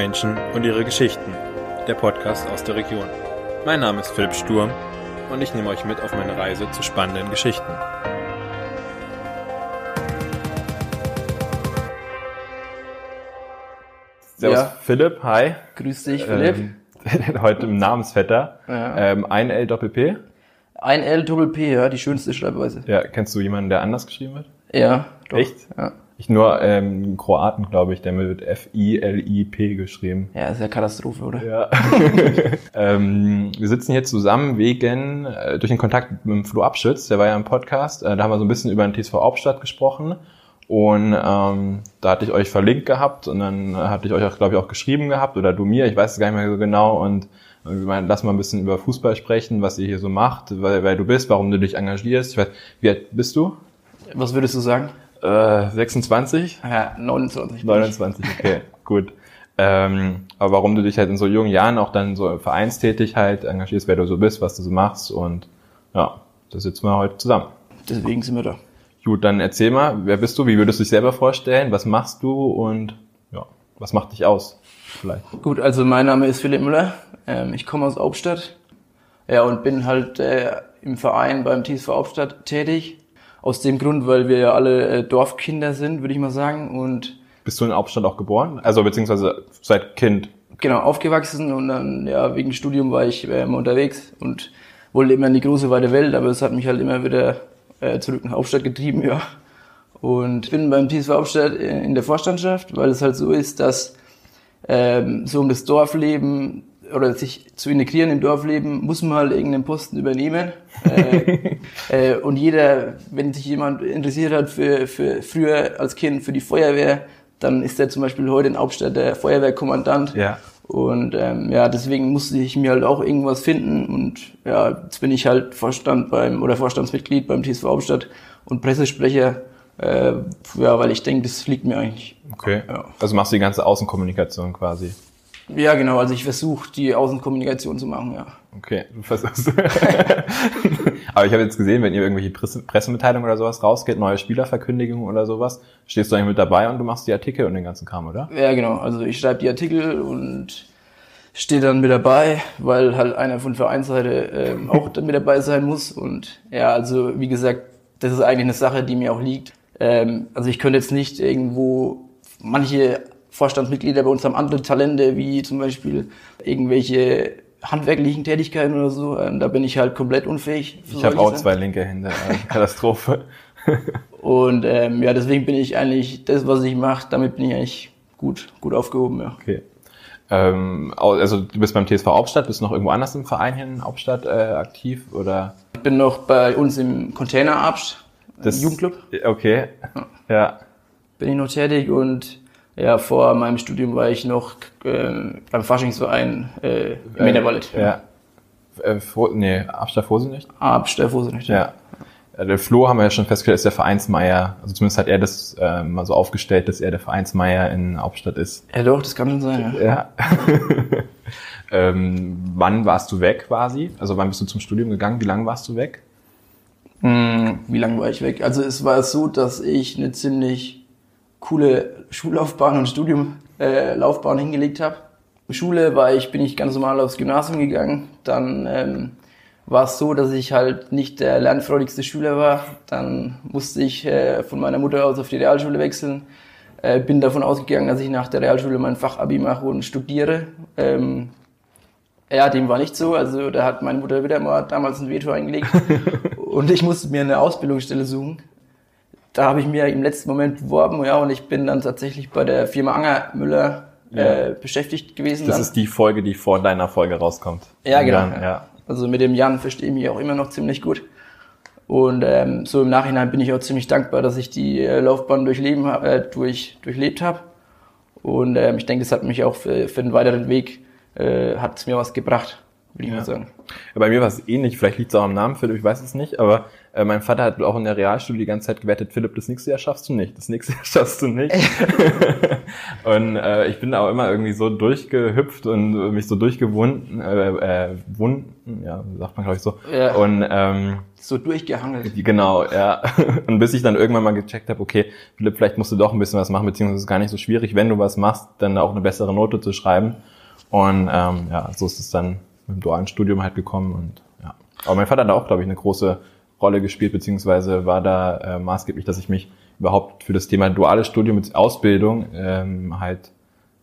Menschen und ihre Geschichten. Der Podcast aus der Region. Mein Name ist Philipp Sturm und ich nehme euch mit auf meine Reise zu spannenden Geschichten. Servus Ja. Philipp, hi. Grüß dich, Philipp. Ähm, heute im Namensvetter. Ja. Ähm, ein L Doppel P. Ein L Doppel P, ja, die schönste Schreibweise. Ja, kennst du jemanden, der anders geschrieben wird? Ja, doch. Echt? Ja. Ich nur ähm, Kroaten, glaube ich, der wird F-I-L-I-P geschrieben. ja, ist ja Katastrophe, oder? Ja. ähm, wir sitzen hier zusammen wegen, äh, durch den Kontakt mit dem Flo Abschütz, der war ja im Podcast, äh, da haben wir so ein bisschen über den TSV Hauptstadt gesprochen und ähm, da hatte ich euch verlinkt gehabt und dann hatte ich euch auch, glaube ich, auch geschrieben gehabt oder du mir, ich weiß es gar nicht mehr so genau und wir meinen, lass mal ein bisschen über Fußball sprechen, was ihr hier so macht, weil, weil du bist, warum du dich engagierst. Ich weiß, wie alt bist du? Was würdest du sagen? Äh, 26? Ja, 29. 29, okay, gut. Ähm, aber warum du dich halt in so jungen Jahren auch dann so vereinstätig halt engagierst, wer du so bist, was du so machst und ja, das sitzen wir heute zusammen. Deswegen sind wir da. Gut, dann erzähl mal, wer bist du, wie würdest du dich selber vorstellen, was machst du und ja, was macht dich aus vielleicht? Gut, also mein Name ist Philipp Müller. Ähm, ich komme aus Hauptstadt. Ja, und bin halt äh, im Verein beim TSV Hauptstadt tätig. Aus dem Grund, weil wir ja alle äh, Dorfkinder sind, würde ich mal sagen. Und Bist du in Hauptstadt auch geboren? Also beziehungsweise seit Kind? genau aufgewachsen und dann ja wegen Studium war ich äh, immer unterwegs und wollte immer in die große weite Welt, aber es hat mich halt immer wieder äh, zurück nach Hauptstadt getrieben, ja. Und bin beim TSV Hauptstadt äh, in der Vorstandschaft, weil es halt so ist, dass ähm, so um das Dorfleben oder sich zu integrieren im Dorfleben muss man halt irgendeinen Posten übernehmen. äh, äh, und jeder, wenn sich jemand interessiert hat für, für früher als Kind für die Feuerwehr, dann ist er zum Beispiel heute in Hauptstadt der Feuerwehrkommandant. Ja. Und ähm, ja, deswegen musste ich mir halt auch irgendwas finden. Und ja, jetzt bin ich halt Vorstand beim oder Vorstandsmitglied beim TSV Hauptstadt und Pressesprecher. Äh, ja, weil ich denke, das liegt mir eigentlich. Okay. Ja. Also machst du die ganze Außenkommunikation quasi. Ja, genau. Also ich versuche die Außenkommunikation zu machen, ja. Okay, du versuchst. Aber ich habe jetzt gesehen, wenn ihr irgendwelche Presse Pressemitteilungen oder sowas rausgeht, neue Spielerverkündigungen oder sowas, stehst du eigentlich mit dabei und du machst die Artikel und den ganzen Kram, oder? Ja, genau. Also ich schreibe die Artikel und stehe dann mit dabei, weil halt einer von Vereinsseite ähm, auch dann mit dabei sein muss. Und ja, also wie gesagt, das ist eigentlich eine Sache, die mir auch liegt. Ähm, also ich könnte jetzt nicht irgendwo manche Vorstandsmitglieder bei uns haben andere Talente, wie zum Beispiel irgendwelche handwerklichen Tätigkeiten oder so. Ähm, da bin ich halt komplett unfähig. Ich habe auch Sachen. zwei linke Hände. Katastrophe. Und ähm, ja, deswegen bin ich eigentlich, das, was ich mache, damit bin ich eigentlich gut, gut aufgehoben, ja. Okay. Ähm, also du bist beim TSV Hauptstadt, bist du noch irgendwo anders im Verein hier in Hauptstadt äh, aktiv oder? Ich bin noch bei uns im Containerabst, Das- Jugendclub, Okay. Ja. bin ich noch tätig und ja, vor meinem Studium war ich noch äh, beim Faschingsverein äh, im Männerwald. Ja. Äh, vor, nee, Abstadt Vorsicht? Abst, der Vorsicht. Ja. Ja, Der Flo haben wir ja schon festgestellt, ist der Vereinsmeier. Also zumindest hat er das äh, mal so aufgestellt, dass er der Vereinsmeier in Hauptstadt ist. ja, doch, das kann schon sein, ja. Ja. ähm, wann warst du weg quasi? Also wann bist du zum Studium gegangen? Wie lange warst du weg? Hm, wie lange war ich weg? Also es war so, dass ich eine ziemlich coole Schullaufbahn und Studiumlaufbahn äh, hingelegt habe. Schule war ich, bin ich ganz normal aufs Gymnasium gegangen. Dann ähm, war es so, dass ich halt nicht der lernfreudigste Schüler war. Dann musste ich äh, von meiner Mutter aus auf die Realschule wechseln. Äh, bin davon ausgegangen, dass ich nach der Realschule mein Fachabi mache und studiere. Ähm, ja, dem war nicht so. Also da hat meine Mutter wieder mal damals ein Veto eingelegt und ich musste mir eine Ausbildungsstelle suchen. Da habe ich mir im letzten Moment beworben, ja, und ich bin dann tatsächlich bei der Firma Angermüller äh, beschäftigt gewesen. Das dann. ist die Folge, die vor deiner Folge rauskommt. Ja, genau. Jan, ja. Also mit dem Jan verstehe ich mich auch immer noch ziemlich gut. Und ähm, so im Nachhinein bin ich auch ziemlich dankbar, dass ich die äh, Laufbahn durchleben hab, äh, durch, durchlebt habe. Und ähm, ich denke, das hat mich auch für, für den weiteren Weg, äh, hat es mir was gebracht. Würde ich mal sagen. Ja, bei mir war es ähnlich, vielleicht liegt es auch am Namen Philipp, ich weiß es nicht, aber äh, mein Vater hat auch in der Realschule die ganze Zeit gewettet, Philipp, das nächste Jahr schaffst du nicht, das nächste Jahr schaffst du nicht. und äh, ich bin auch immer irgendwie so durchgehüpft und mich so durchgewunden, äh, äh, wunden, ja, sagt man glaube ich so. Ja. Und ähm, So durchgehangelt. Genau, ja. Und bis ich dann irgendwann mal gecheckt habe, okay, Philipp, vielleicht musst du doch ein bisschen was machen, beziehungsweise es ist gar nicht so schwierig, wenn du was machst, dann auch eine bessere Note zu schreiben. Und ähm, ja, so ist es dann mit dem dualen Studium halt gekommen und ja. Aber mein Vater hat da auch, glaube ich, eine große Rolle gespielt, beziehungsweise war da äh, maßgeblich, dass ich mich überhaupt für das Thema duales Studium mit Ausbildung ähm, halt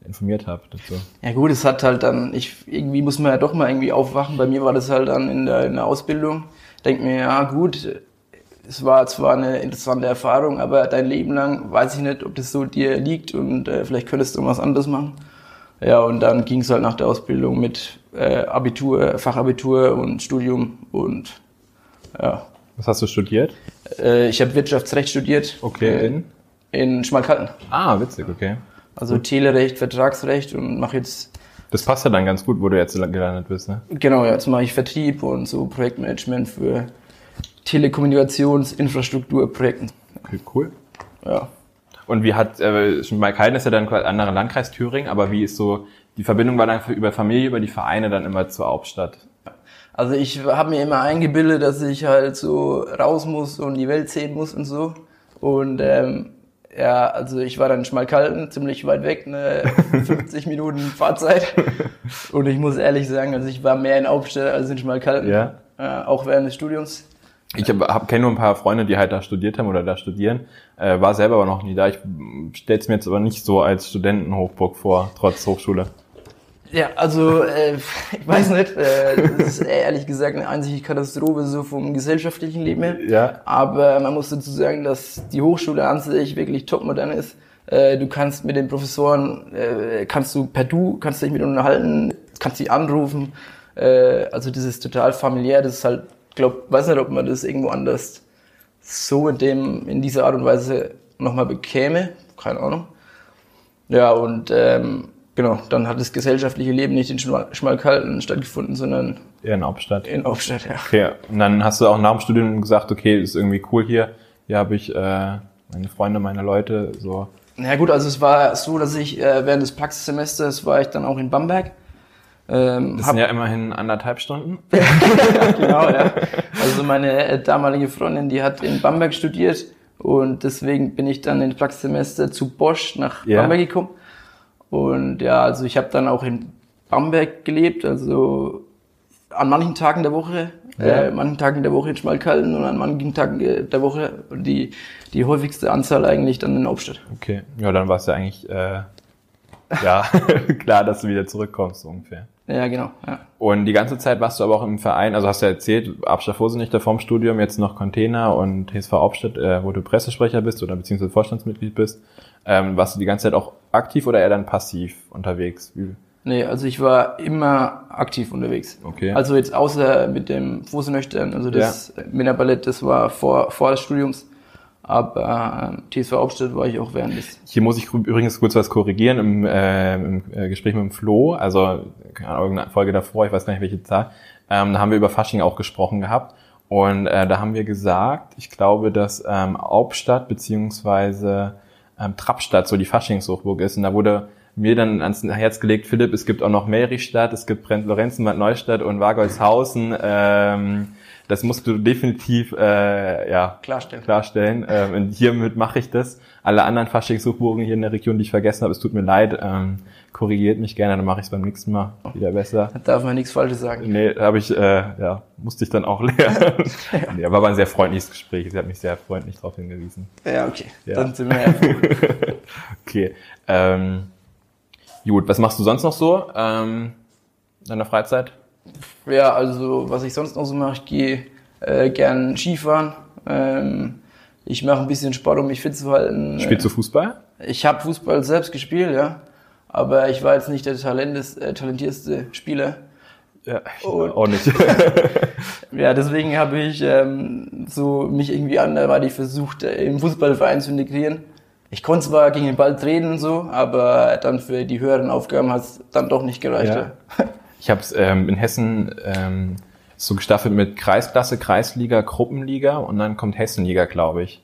informiert habe dazu. Ja gut, es hat halt dann, ich irgendwie muss man ja doch mal irgendwie aufwachen. Bei mir war das halt dann in der, in der Ausbildung. Denk mir, ja gut, es war zwar eine interessante Erfahrung, aber dein Leben lang weiß ich nicht, ob das so dir liegt und äh, vielleicht könntest du was anderes machen. Ja, und dann ging es halt nach der Ausbildung mit äh, Abitur, Fachabitur und Studium und ja. Was hast du studiert? Äh, ich habe Wirtschaftsrecht studiert. Okay, Äh, in? in Schmalkalden. Ah, witzig, okay. Also Telerecht, Vertragsrecht und mache jetzt Das passt ja dann ganz gut, wo du jetzt gelandet bist, ne? Genau, ja, jetzt mache ich Vertrieb und so Projektmanagement für Telekommunikationsinfrastrukturprojekten. Okay, cool. Ja. Und wie hat, äh, Schmalkalden ist ja dann quasi ein anderer Landkreis Thüringen, aber wie ist so, die Verbindung war dann über Familie, über die Vereine dann immer zur Hauptstadt? Also ich habe mir immer eingebildet, dass ich halt so raus muss und die Welt sehen muss und so. Und ähm, ja, also ich war dann in Schmalkalden, ziemlich weit weg, eine 50 Minuten Fahrzeit. Und ich muss ehrlich sagen, also ich war mehr in Hauptstadt als in Schmalkalden. Ja. Äh, auch während des Studiums. Ich habe hab, kenne nur ein paar Freunde, die halt da studiert haben oder da studieren, äh, war selber aber noch nie da. Ich stelle es mir jetzt aber nicht so als Studentenhochburg vor, trotz Hochschule. Ja, also äh, ich weiß nicht, äh, das ist ehrlich gesagt eine einzige Katastrophe so vom gesellschaftlichen Leben her. Ja. Aber man muss dazu sagen, dass die Hochschule an sich wirklich topmodern ist. Äh, du kannst mit den Professoren, äh, kannst du per Du, kannst dich mit ihnen unterhalten, kannst sie anrufen. Äh, also das ist total familiär. Das ist halt, glaub, weiß nicht, ob man das irgendwo anders so in dem, in dieser Art und Weise nochmal bekäme. Keine Ahnung. Ja, und ähm, genau, dann hat das gesellschaftliche Leben nicht in Schmal Schmalkalden stattgefunden, sondern Eher in Hauptstadt. in Aufstadt, ja. Okay. Und dann hast du auch nach dem Studium gesagt, okay, ist irgendwie cool hier. Hier habe ich äh, meine Freunde, meine Leute, so. Na ja, gut, also es war so, dass ich äh, während des Praxissemesters war ich dann auch in Bamberg. Ähm, Das sind ja immerhin anderthalb Stunden. genau, ja. Also meine äh, damalige Freundin, die hat in Bamberg studiert und deswegen bin ich dann ins Praxissemester zu Bosch nach Ja. Bamberg gekommen. Und ja, also ich habe dann auch in Bamberg gelebt, also an manchen Tagen der Woche, Ja. äh, manchen Tagen der Woche in Schmalkalden und an manchen Tagen äh, der Woche die, die häufigste Anzahl eigentlich dann in Hauptstadt. Okay. Ja, dann war es ja eigentlich äh, ja klar, dass du wieder zurückkommst, so ungefähr. Ja, genau. Ja. Und die ganze Zeit warst du aber auch im Verein, also hast du ja erzählt, Abstadt Vorsichtiger vom Studium, jetzt noch Container und TSV Hauptstadt, äh, wo du Pressesprecher bist oder beziehungsweise Vorstandsmitglied bist. Ähm, warst du die ganze Zeit auch aktiv oder eher dann passiv unterwegs? Wie? Nee, also ich war immer aktiv unterwegs. Okay. Also jetzt außer mit dem Fußnöchtern, also das Männerballett, das war vor, vor des Studiums. Aber ähm, TSV Hauptstadt war ich auch während des. Hier muss ich übrigens kurz was korrigieren im, äh, im äh, Gespräch mit dem Flo, also irgendeine Folge davor, ich weiß gar nicht welche Zahl, ähm, da haben wir über Fasching auch gesprochen gehabt und äh, da haben wir gesagt, ich glaube, dass ähm, Hauptstadt beziehungsweise ähm, Trappstadt so die Faschingshochburg ist. Und da wurde mir dann ans Herz gelegt, Philipp, es gibt auch noch Merichstadt, es gibt Lorenzenbad Neustadt und Wargolzhausen, ähm, das musst du definitiv äh, ja, Klarstellen. klarstellen. Ähm, und hiermit mache ich das. Alle anderen Faschingshochburgen hier in der Region, die ich vergessen habe, es tut mir leid. Ähm, korrigiert mich gerne, dann mache ich es beim nächsten Mal wieder besser. Da darf man nichts Falsches sagen. Nee, habe ich, äh, ja, musste ich dann auch lernen. nee, aber war ein sehr freundliches Gespräch. Sie hat mich sehr freundlich darauf hingewiesen. Ja, okay. Ja. Dann sind wir ja. Okay. Ähm, gut, was machst du sonst noch so ähm, in deiner Freizeit? Ja, also was ich sonst noch so mache, ich gehe äh, gern Skifahren. Ähm, ich mache ein bisschen Sport, um mich fit zu halten. Spielst du Fußball? Ich habe Fußball selbst gespielt, ja. Aber ich war jetzt nicht der talentes, äh, talentierste Spieler. Ja, Und- auch nicht. Ja, deswegen habe ich ähm, so mich irgendwie anderweitig versucht, äh, im Fußballverein zu integrieren. Ich konnte zwar gegen den Ball treten und so, aber dann für die höheren Aufgaben hat es dann doch nicht gereicht. Ja. Ja. Ich habe es ähm, in Hessen ähm, so gestaffelt mit Kreisklasse, Kreisliga, Gruppenliga und dann kommt Hessenliga, glaube ich.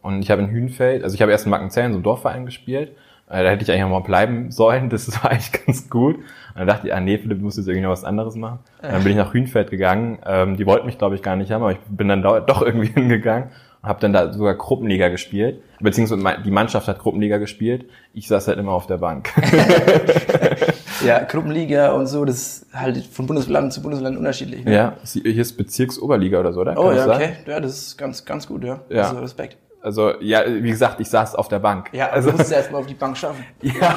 Und ich habe in Hünfeld, also ich habe erst in Mackenzell so einem Dorfverein gespielt. Äh, da hätte ich eigentlich auch mal bleiben sollen. Das war eigentlich ganz gut. Und dann dachte ich, ah nee, Philipp, du musst jetzt irgendwie noch was anderes machen. Und dann bin ich nach Hünfeld gegangen. Ähm, die wollten mich, glaube ich, gar nicht haben, aber ich bin dann doch irgendwie hingegangen habe dann da sogar Gruppenliga gespielt. Beziehungsweise die Mannschaft hat Gruppenliga gespielt. Ich saß halt immer auf der Bank. ja, Gruppenliga und so, das ist halt von Bundesland zu Bundesland unterschiedlich. Ne? Ja, hier ist Bezirksoberliga oder so, oder? Oh Kann ja, das okay. Ja, das ist ganz, ganz gut, ja. Ja. Also Respekt. Also, ja, wie gesagt, ich saß auf der Bank. Ja, also, musst du erstmal auf die Bank schaffen. ja,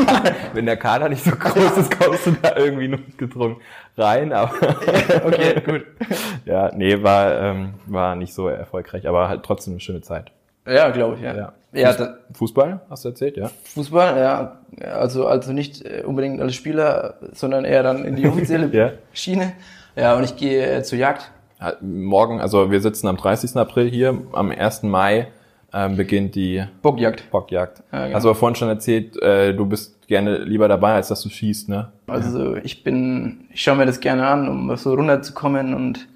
wenn der Kader nicht so groß ist, kommst du da irgendwie notgedrungen rein, aber Okay, gut. ja, nee, war, ähm, war nicht so erfolgreich, aber halt trotzdem eine schöne Zeit. Ja, glaube ich, ja. Ja. Ja, dann, Fußball, hast du erzählt, ja? Fußball, ja, also, also nicht äh, unbedingt als Spieler, sondern eher dann in die offizielle Ja. Schiene. Ja, und ich gehe äh, zur Jagd. Ja, Morgen, also wir sitzen am 30. April hier, am 1. Mai ähm, beginnt die Bockjagd. Bockjagd. Ja, genau. Hast du aber vorhin schon erzählt, äh, du bist gerne lieber dabei, als dass du schießt, ne? Also ich bin, ich schaue mir das gerne an, um so runterzukommen und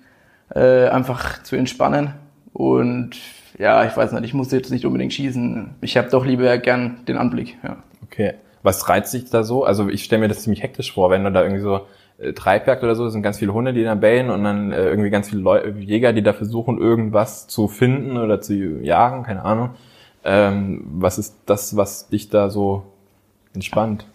äh, einfach zu entspannen. Und ja, ich weiß nicht, ich muss jetzt nicht unbedingt schießen. Ich habe doch lieber gern den Anblick. Ja. Okay. Was reizt dich da so? Also ich stelle mir das ziemlich hektisch vor, wenn du da irgendwie so äh, Treibjagd oder so, das sind ganz viele Hunde, die dann bellen und dann äh, irgendwie ganz viele Leu Jäger, die da versuchen, irgendwas zu finden oder zu jagen, keine Ahnung. Ähm, was ist das, was dich da so entspannt?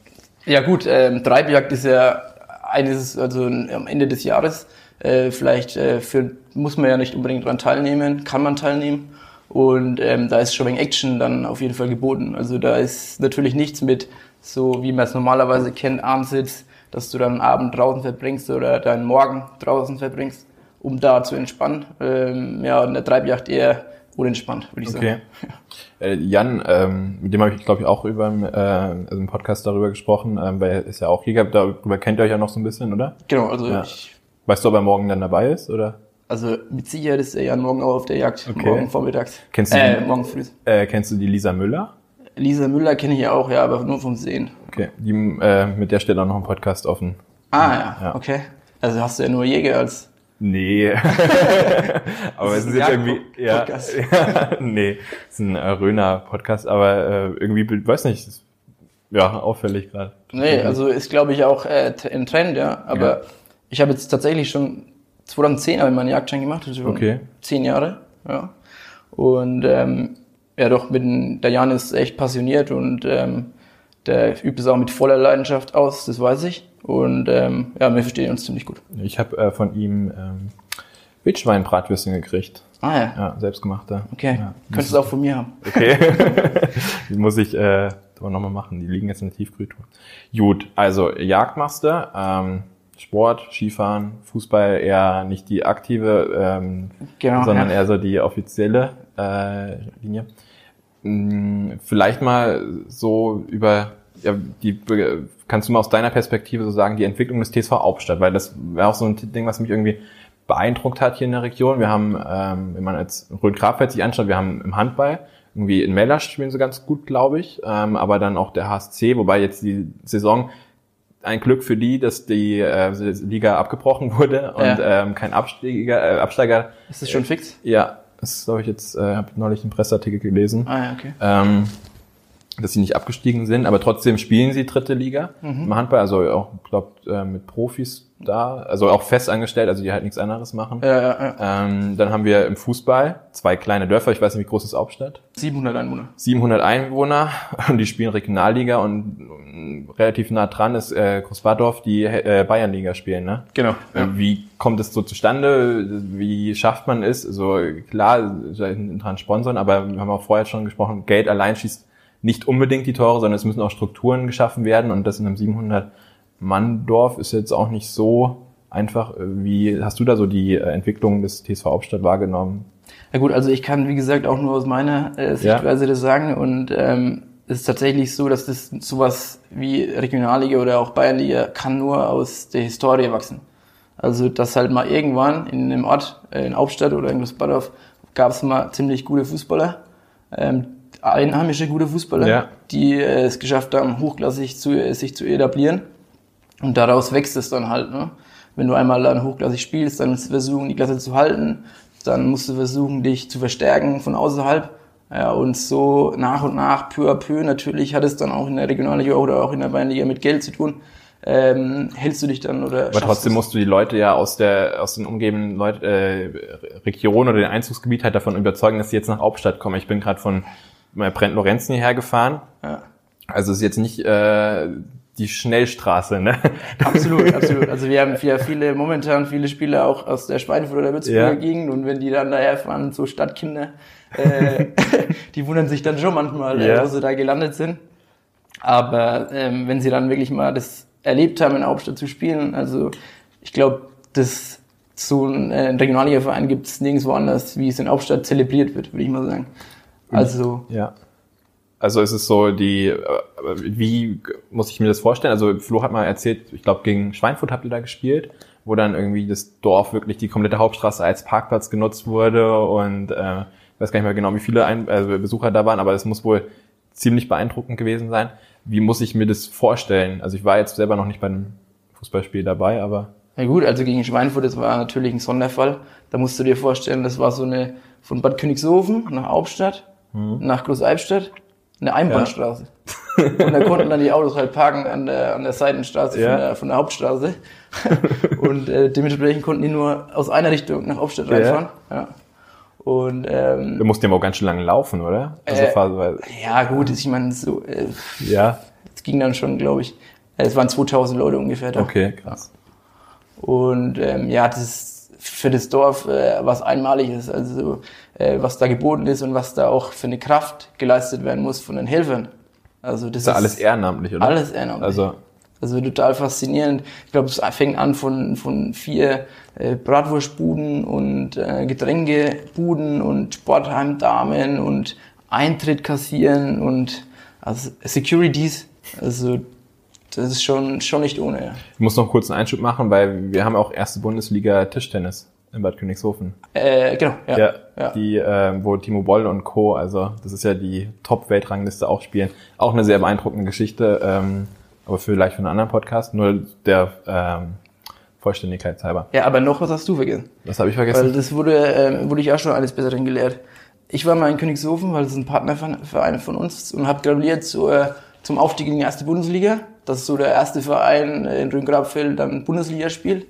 Ja gut, ähm, Treibjagd ist ja eines, also am Ende des Jahres. Äh, vielleicht äh, für, muss man ja nicht unbedingt dran teilnehmen, kann man teilnehmen. Und ähm, da ist schon wegen Action dann auf jeden Fall geboten. Also da ist natürlich nichts mit, so wie man es normalerweise kennt, Abendsitz, dass du dann Abend draußen verbringst oder deinen Morgen draußen verbringst, um da zu entspannen. Ähm, ja, in der Treibjagd eher unentspannt, würde ich Okay. sagen. Äh, Jan, ähm, mit dem habe ich, glaube ich, auch über im, äh, also im Podcast darüber gesprochen, ähm, weil er ist ja auch Jäger, darüber kennt ihr euch ja noch so ein bisschen, oder? Genau, also Ja. ich, Weißt du, ob er morgen dann dabei ist, oder? also mit Sicherheit ist er ja morgen auch auf der Jagd, Okay. morgen vormittags. Kennst du äh, morgen früh. Äh, kennst du die Lisa Müller? Lisa Müller kenne ich ja auch, ja, aber nur vom Sehen. Okay, die, äh, mit der steht auch noch ein Podcast offen. Ah ja, Ja. okay. Also hast du ja nur Jäger als Nee. aber es ist jetzt irgendwie, ja, Jagd-Podcast. ja, nee, es ist ein äh, Röner-Podcast, aber äh, irgendwie, weiß nicht, ist, ja, auffällig gerade. Nee, also ist glaube ich auch äh, ein Trend, ja. Aber Ja. ich habe jetzt tatsächlich schon 2010 habe ich meinen Jagdschein gemacht, also schon Okay. zehn Jahre, ja. Und ähm, ja doch, mit der Jan ist echt passioniert und ähm, der übt es auch mit voller Leidenschaft aus, das weiß ich. Und ähm, ja, wir verstehen uns ziemlich gut. Ich habe äh, von ihm ähm, Wildschwein-Bratwürstchen gekriegt. Ah ja, Ja, selbstgemachte. okay. Ja, Könntest du auch von mir haben. Okay. die muss ich äh, aber nochmal machen. Die liegen jetzt in der Tiefkühltruhe. Gut, also Jagd machst du, ähm, Sport, Skifahren, Fußball eher nicht die aktive, ähm, Genau, sondern ja. eher so die offizielle äh, Linie. Hm, Vielleicht mal so über ja, die kannst du mal aus deiner Perspektive so sagen, die Entwicklung des TSV Hauptstadt, weil das wäre auch so ein Ding, was mich irgendwie beeindruckt hat hier in der Region. Wir haben, ähm, wenn man jetzt Rhön-Grabfeld sich anschaut, wir haben im Handball irgendwie in Mellers spielen sie ganz gut, glaube ich, ähm, aber dann auch der HSC, wobei jetzt die Saison ein Glück für die, dass die äh, Liga abgebrochen wurde und Ja. ähm, kein Absteiger, äh, Absteiger. Ist das schon fix? Ja, das glaube ich jetzt, äh, habe neulich einen Presseartikel gelesen Ah ja, okay. ähm, dass sie nicht abgestiegen sind, aber trotzdem spielen sie dritte Liga Mhm. im Handball, also auch, glaube äh, mit Profis da, also auch fest angestellt, also die halt nichts anderes machen. Ja, ja, ja. Ähm, dann haben wir im Fußball zwei kleine Dörfer, ich weiß nicht, wie groß ist Hauptstadt? 700 Einwohner. 700 Einwohner und die spielen Regionalliga und ähm, relativ nah dran ist äh, Großbadorf, die äh, Bayernliga spielen, ne? Genau. Äh, Wie kommt es so zustande? Wie schafft man es? So klar, dran sponsern, aber wir haben auch vorher schon gesprochen, Geld allein schießt nicht unbedingt die Tore, sondern es müssen auch Strukturen geschaffen werden und das in einem 700 Mann Dorf ist jetzt auch nicht so einfach. Wie hast du da so die äh, Entwicklung des TSV Hauptstadt wahrgenommen? Ja gut, also ich kann wie gesagt auch nur aus meiner äh, Sichtweise das sagen und ähm, es ist tatsächlich so, dass das sowas wie Regionalliga oder auch Bayernliga kann nur aus der Historie wachsen. Also dass halt mal irgendwann in einem Ort, äh, in Hauptstadt oder in Großbadorf, gab es mal ziemlich gute Fußballer, ähm, einheimische gute Fußballer, Ja. die äh, es geschafft haben, hochklassig zu, äh, sich zu etablieren. Und daraus wächst es dann halt. Ne? Wenn du einmal dann hochklassig spielst, dann musst du versuchen, die Klasse zu halten. Dann musst du versuchen, dich zu verstärken von außerhalb. Ja, und so nach und nach, peu à peu, natürlich hat es dann auch in der Regionalliga oder auch in der Bayernliga mit Geld zu tun. Ähm, hältst du dich dann oder Aber trotzdem du's? musst du die Leute ja aus der aus den umgebenden Leut, äh, Region oder dem Einzugsgebiet halt davon überzeugen, dass sie jetzt nach Hauptstadt kommen. Ich bin gerade von äh, Brent Lorenzen hierher gefahren. Ja. Also es ist jetzt nicht äh, die Schnellstraße, ne? Absolut, absolut. Also wir haben ja viele, momentan viele Spieler auch aus der Schweinfurt oder Würzburger Ja. Gegend und wenn die dann daher fahren, so Stadtkinder, äh, die wundern sich dann schon manchmal, Ja. äh, wo sie da gelandet sind. Aber ähm, wenn sie dann wirklich mal das erlebt haben, in der Hauptstadt zu spielen, also ich glaube, das so ein äh, Regionalliga-Verein gibt es nirgendwo anders, wie es in der Hauptstadt zelebriert wird, würde ich mal sagen. Also Ja. Also es ist so die, äh, wie muss ich mir das vorstellen? Also Flo hat mal erzählt, ich glaube gegen Schweinfurt habt ihr da gespielt, wo dann irgendwie das Dorf wirklich die komplette Hauptstraße als Parkplatz genutzt wurde und äh, ich weiß gar nicht mehr genau, wie viele Ein also Besucher da waren, aber es muss wohl ziemlich beeindruckend gewesen sein. Wie muss ich mir das vorstellen? Also ich war jetzt selber noch nicht bei einem Fußballspiel dabei, aber Na gut, also gegen Schweinfurt, das war natürlich ein Sonderfall. Da musst du dir vorstellen, das war so eine von Bad Königshofen nach Hauptstadt, nach Großalbstadt, eine Einbahnstraße. Und da konnten dann die Autos halt parken an der, an der Seitenstraße Ja. von, der, von der Hauptstraße. Und äh, dementsprechend konnten die nur aus einer Richtung nach Hauptstadt Ja. reinfahren. Ja. Und ähm, du musst ja auch ganz schön lange laufen, oder? Also Äh, phasenweise. ja gut, ich meine, so, äh, Ja, es ging dann schon, glaube ich, es waren 2000 Leute ungefähr da. okay, krass. Und ähm, ja, das ist für das Dorf äh, was Einmaliges, also äh, was da geboten ist und was da auch für eine Kraft geleistet werden muss von den Helfern. Also das ist ja alles ehrenamtlich, oder? alles ehrenamtlich. Also Also total faszinierend. Ich glaube, es fängt an von, von vier äh, Bratwurstbuden und äh, Getränkebuden und Sportheimdamen und Eintritt kassieren und also Securities. Also das ist schon, schon nicht ohne. Ich muss noch kurz einen Einschub machen, weil wir haben auch erste Bundesliga Tischtennis in Bad Königshofen. Äh, genau, ja. Ja, ja. die, äh, wo Timo Boll und Co., also das ist ja die Top-Weltrangliste auch spielen. Auch eine sehr beeindruckende Geschichte, ähm, aber vielleicht für einen anderen Podcast, nur der ähm, Vollständigkeit halber. Ja, aber noch was hast du vergessen. Was habe ich Weil vergessen? das wurde, ähm, wurde ich auch schon alles Besseren gelehrt. Ich war mal in Königshofen, weil das ist ein Partnerverein von uns und habe gratuliert zu, äh, zum Aufstieg in die erste Bundesliga. Das ist so der erste Verein äh, in Rhön-Grabfeld, dann Bundesliga spielt.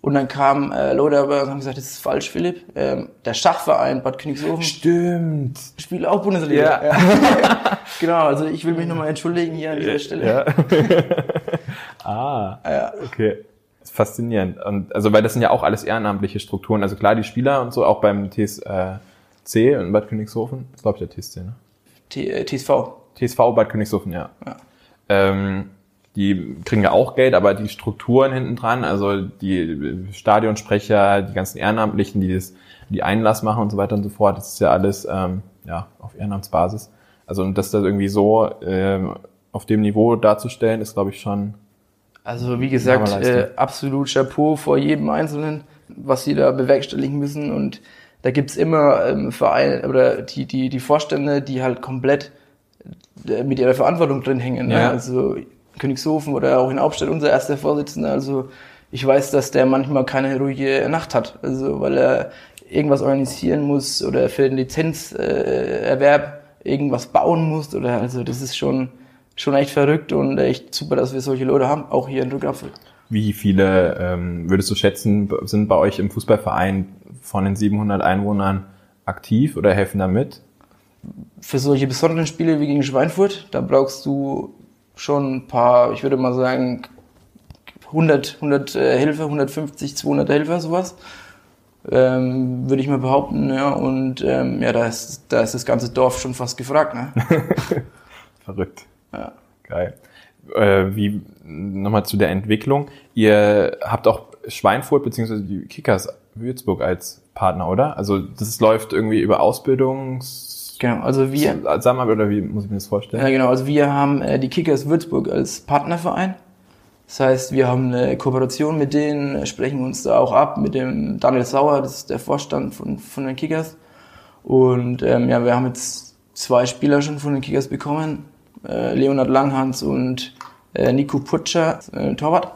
Und dann kamen äh, aber und haben gesagt, das ist falsch, Philipp. Ähm, der Schachverein Bad Königshofen Stimmt. spielt auch Bundesliga. Ja. genau, also ich will mich nochmal entschuldigen hier an dieser Stelle. Ja. ah, Ja. okay. Das ist faszinierend. Und also, weil das sind ja auch alles ehrenamtliche Strukturen. Also klar, die Spieler und so, auch beim TSC in Bad Königshofen. Das glaube ich der TSC, ne? T äh, TSV. TSV Bad Königshofen, ja. Ja. Ähm, die kriegen ja auch Geld, aber die Strukturen hinten dran, also die Stadionsprecher, die ganzen Ehrenamtlichen, die das, die Einlass machen und so weiter und so fort, das ist ja alles ähm, ja, auf Ehrenamtsbasis. Also und das da irgendwie so ähm, auf dem Niveau darzustellen, ist glaube ich schon Also wie gesagt, äh, absolut Chapeau vor jedem Einzelnen, was sie da bewerkstelligen müssen. Und da gibt's immer ähm, Vereine oder die, die, die Vorstände, die halt komplett äh, mit ihrer Verantwortung drin hängen. Ne? Ja. Also Königshofen oder auch in Hauptstadt unser erster Vorsitzender. Also ich weiß, dass der manchmal keine ruhige Nacht hat. Also weil er irgendwas organisieren muss oder für den Lizenzerwerb äh, Erwerb irgendwas bauen muss. Oder also das ist schon schon echt verrückt und echt super, dass wir solche Leute haben, auch hier in Rückapfel. Wie viele ähm, würdest du schätzen, sind bei euch im Fußballverein von den 700 Einwohnern aktiv oder helfen da mit? Für solche besonderen Spiele wie gegen Schweinfurt, da brauchst du schon ein paar, ich würde mal sagen, 100, 100 äh, Helfer, 150, 200 Helfer, sowas. Ähm, würde ich mal behaupten, ja. Und ähm, ja, da ist, da ist das ganze Dorf schon fast gefragt, ne? Verrückt. Ja. Geil. Äh, wie nochmal zu der Entwicklung. Ihr habt auch Schweinfurt beziehungsweise die Kickers Würzburg als Partner, oder? Also das läuft irgendwie über Ausbildungs Genau, also wir, Zusammenarbeit oder wie muss ich mir das vorstellen? Ja, genau. Also wir haben äh, die Kickers Würzburg als Partnerverein. Das heißt, wir haben eine Kooperation mit denen, sprechen uns da auch ab mit dem Daniel Sauer, das ist der Vorstand von, von den Kickers. Und ähm, ja, wir haben jetzt zwei Spieler schon von den Kickers bekommen, äh, Leonhard Langhans und äh, Nico Putscher, äh, Torwart.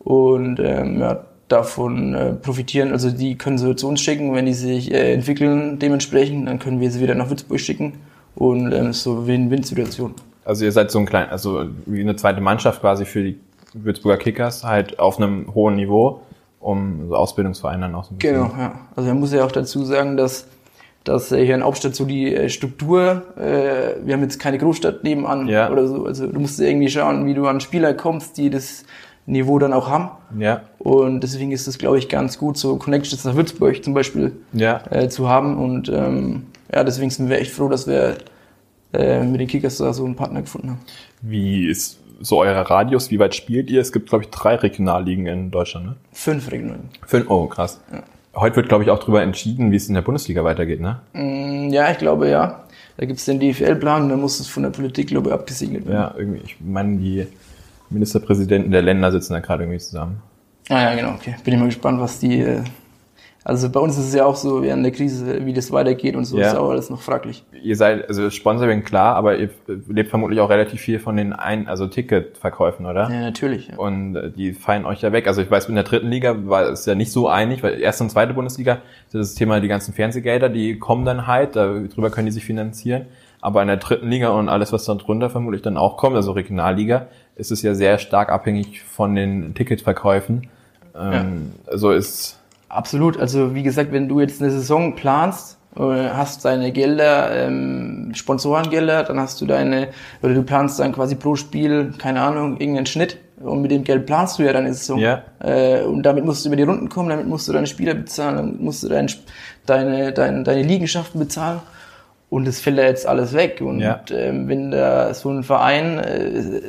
Und ähm, ja, davon äh, profitieren. Also die können sie zu uns schicken, wenn die sich äh, entwickeln dementsprechend, dann können wir sie wieder nach Würzburg schicken. Und ähm, so Win-Win-Situation. Also ihr seid so ein klein, also wie eine zweite Mannschaft quasi für die Würzburger Kickers, halt auf einem hohen Niveau, um so Ausbildungsverein dann auch so ein bisschen. Genau, ja. Also man muss ja auch dazu sagen, dass dass äh, hier in Hauptstadt so die äh, Struktur, äh, wir haben jetzt keine Großstadt nebenan Ja. oder so, also du musst irgendwie schauen, wie du an Spieler kommst, die das Niveau dann auch haben. Ja, Und deswegen ist es, glaube ich, ganz gut, so Connections nach Würzburg zum Beispiel ja. äh, zu haben. Und ähm, ja, deswegen sind wir echt froh, dass wir äh, mit den Kickers da so einen Partner gefunden haben. Wie ist so euer Radius? Wie weit spielt ihr? Es gibt, glaube ich, drei Regionalligen in Deutschland, ne? Fünf Regionen. Fünf. Oh, krass. Heute wird, glaube ich, auch darüber entschieden, wie es in der Bundesliga weitergeht, ne? Mm, Ja, ich glaube ja. Da gibt's den DFL-Plan und dann muss es von der Politik, glaube ich, abgesegnet werden. Ja, irgendwie, ich meine, die Ministerpräsidenten der Länder sitzen da gerade irgendwie zusammen. Ah ja, genau, okay. Bin ich mal gespannt, was die. Äh, also bei uns ist es ja auch so während der Krise, wie das weitergeht und so Ja. ist auch alles noch fraglich. Ihr seid, also Sponsoring klar, aber ihr lebt vermutlich auch relativ viel von den ein, also Ticketverkäufen, oder? Ja, natürlich. Ja. Und äh, die fallen euch ja weg. Also ich weiß, in der dritten Liga war es ja nicht so einig, weil erste und zweite Bundesliga ist ja das Thema die ganzen Fernsehgelder, die kommen dann halt, darüber können die sich finanzieren. Aber in der dritten Liga und alles, was dann drunter vermutlich dann auch kommt, also Regionalliga, ist es ja sehr stark abhängig von den Ticketverkäufen. Ähm, Also ist Absolut. Also wie gesagt, wenn du jetzt eine Saison planst, äh, hast deine Gelder, ähm, Sponsorengelder, dann hast du deine, oder du planst dann quasi pro Spiel, keine Ahnung, irgendeinen Schnitt. Und mit dem Geld planst du ja deine Saison. Ja. Äh, und damit musst du über die Runden kommen, damit musst du deine Spieler bezahlen, damit musst du dein, deine, deine, deine Liegenschaften bezahlen. Und das fällt ja jetzt alles weg. Und Ja. ähm, wenn da so ein Verein, äh,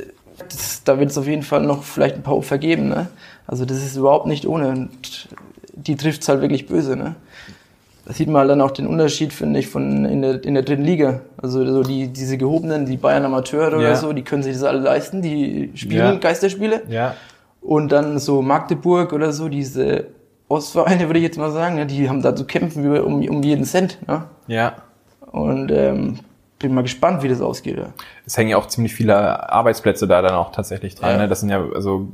das, da wird es auf jeden Fall noch vielleicht ein paar Opfer geben. Ne? Also das ist überhaupt nicht ohne. Und die trifft's halt wirklich böse. Ne? Da sieht man halt dann auch den Unterschied, finde ich, von in der, in der dritten Liga. Also so die, diese gehobenen, die Bayern Amateure Ja. oder so, die können sich das alle leisten, die spielen Ja. Geisterspiele. ja Und dann so Magdeburg oder so, diese Ostvereine, würde ich jetzt mal sagen, ne, die haben da zu kämpfen um, um jeden Cent. Ne? ja Und ähm, bin mal gespannt, wie das ausgeht. Ja. es hängen ja auch ziemlich viele Arbeitsplätze da dann auch tatsächlich dran. Ja. Ne? Das sind ja also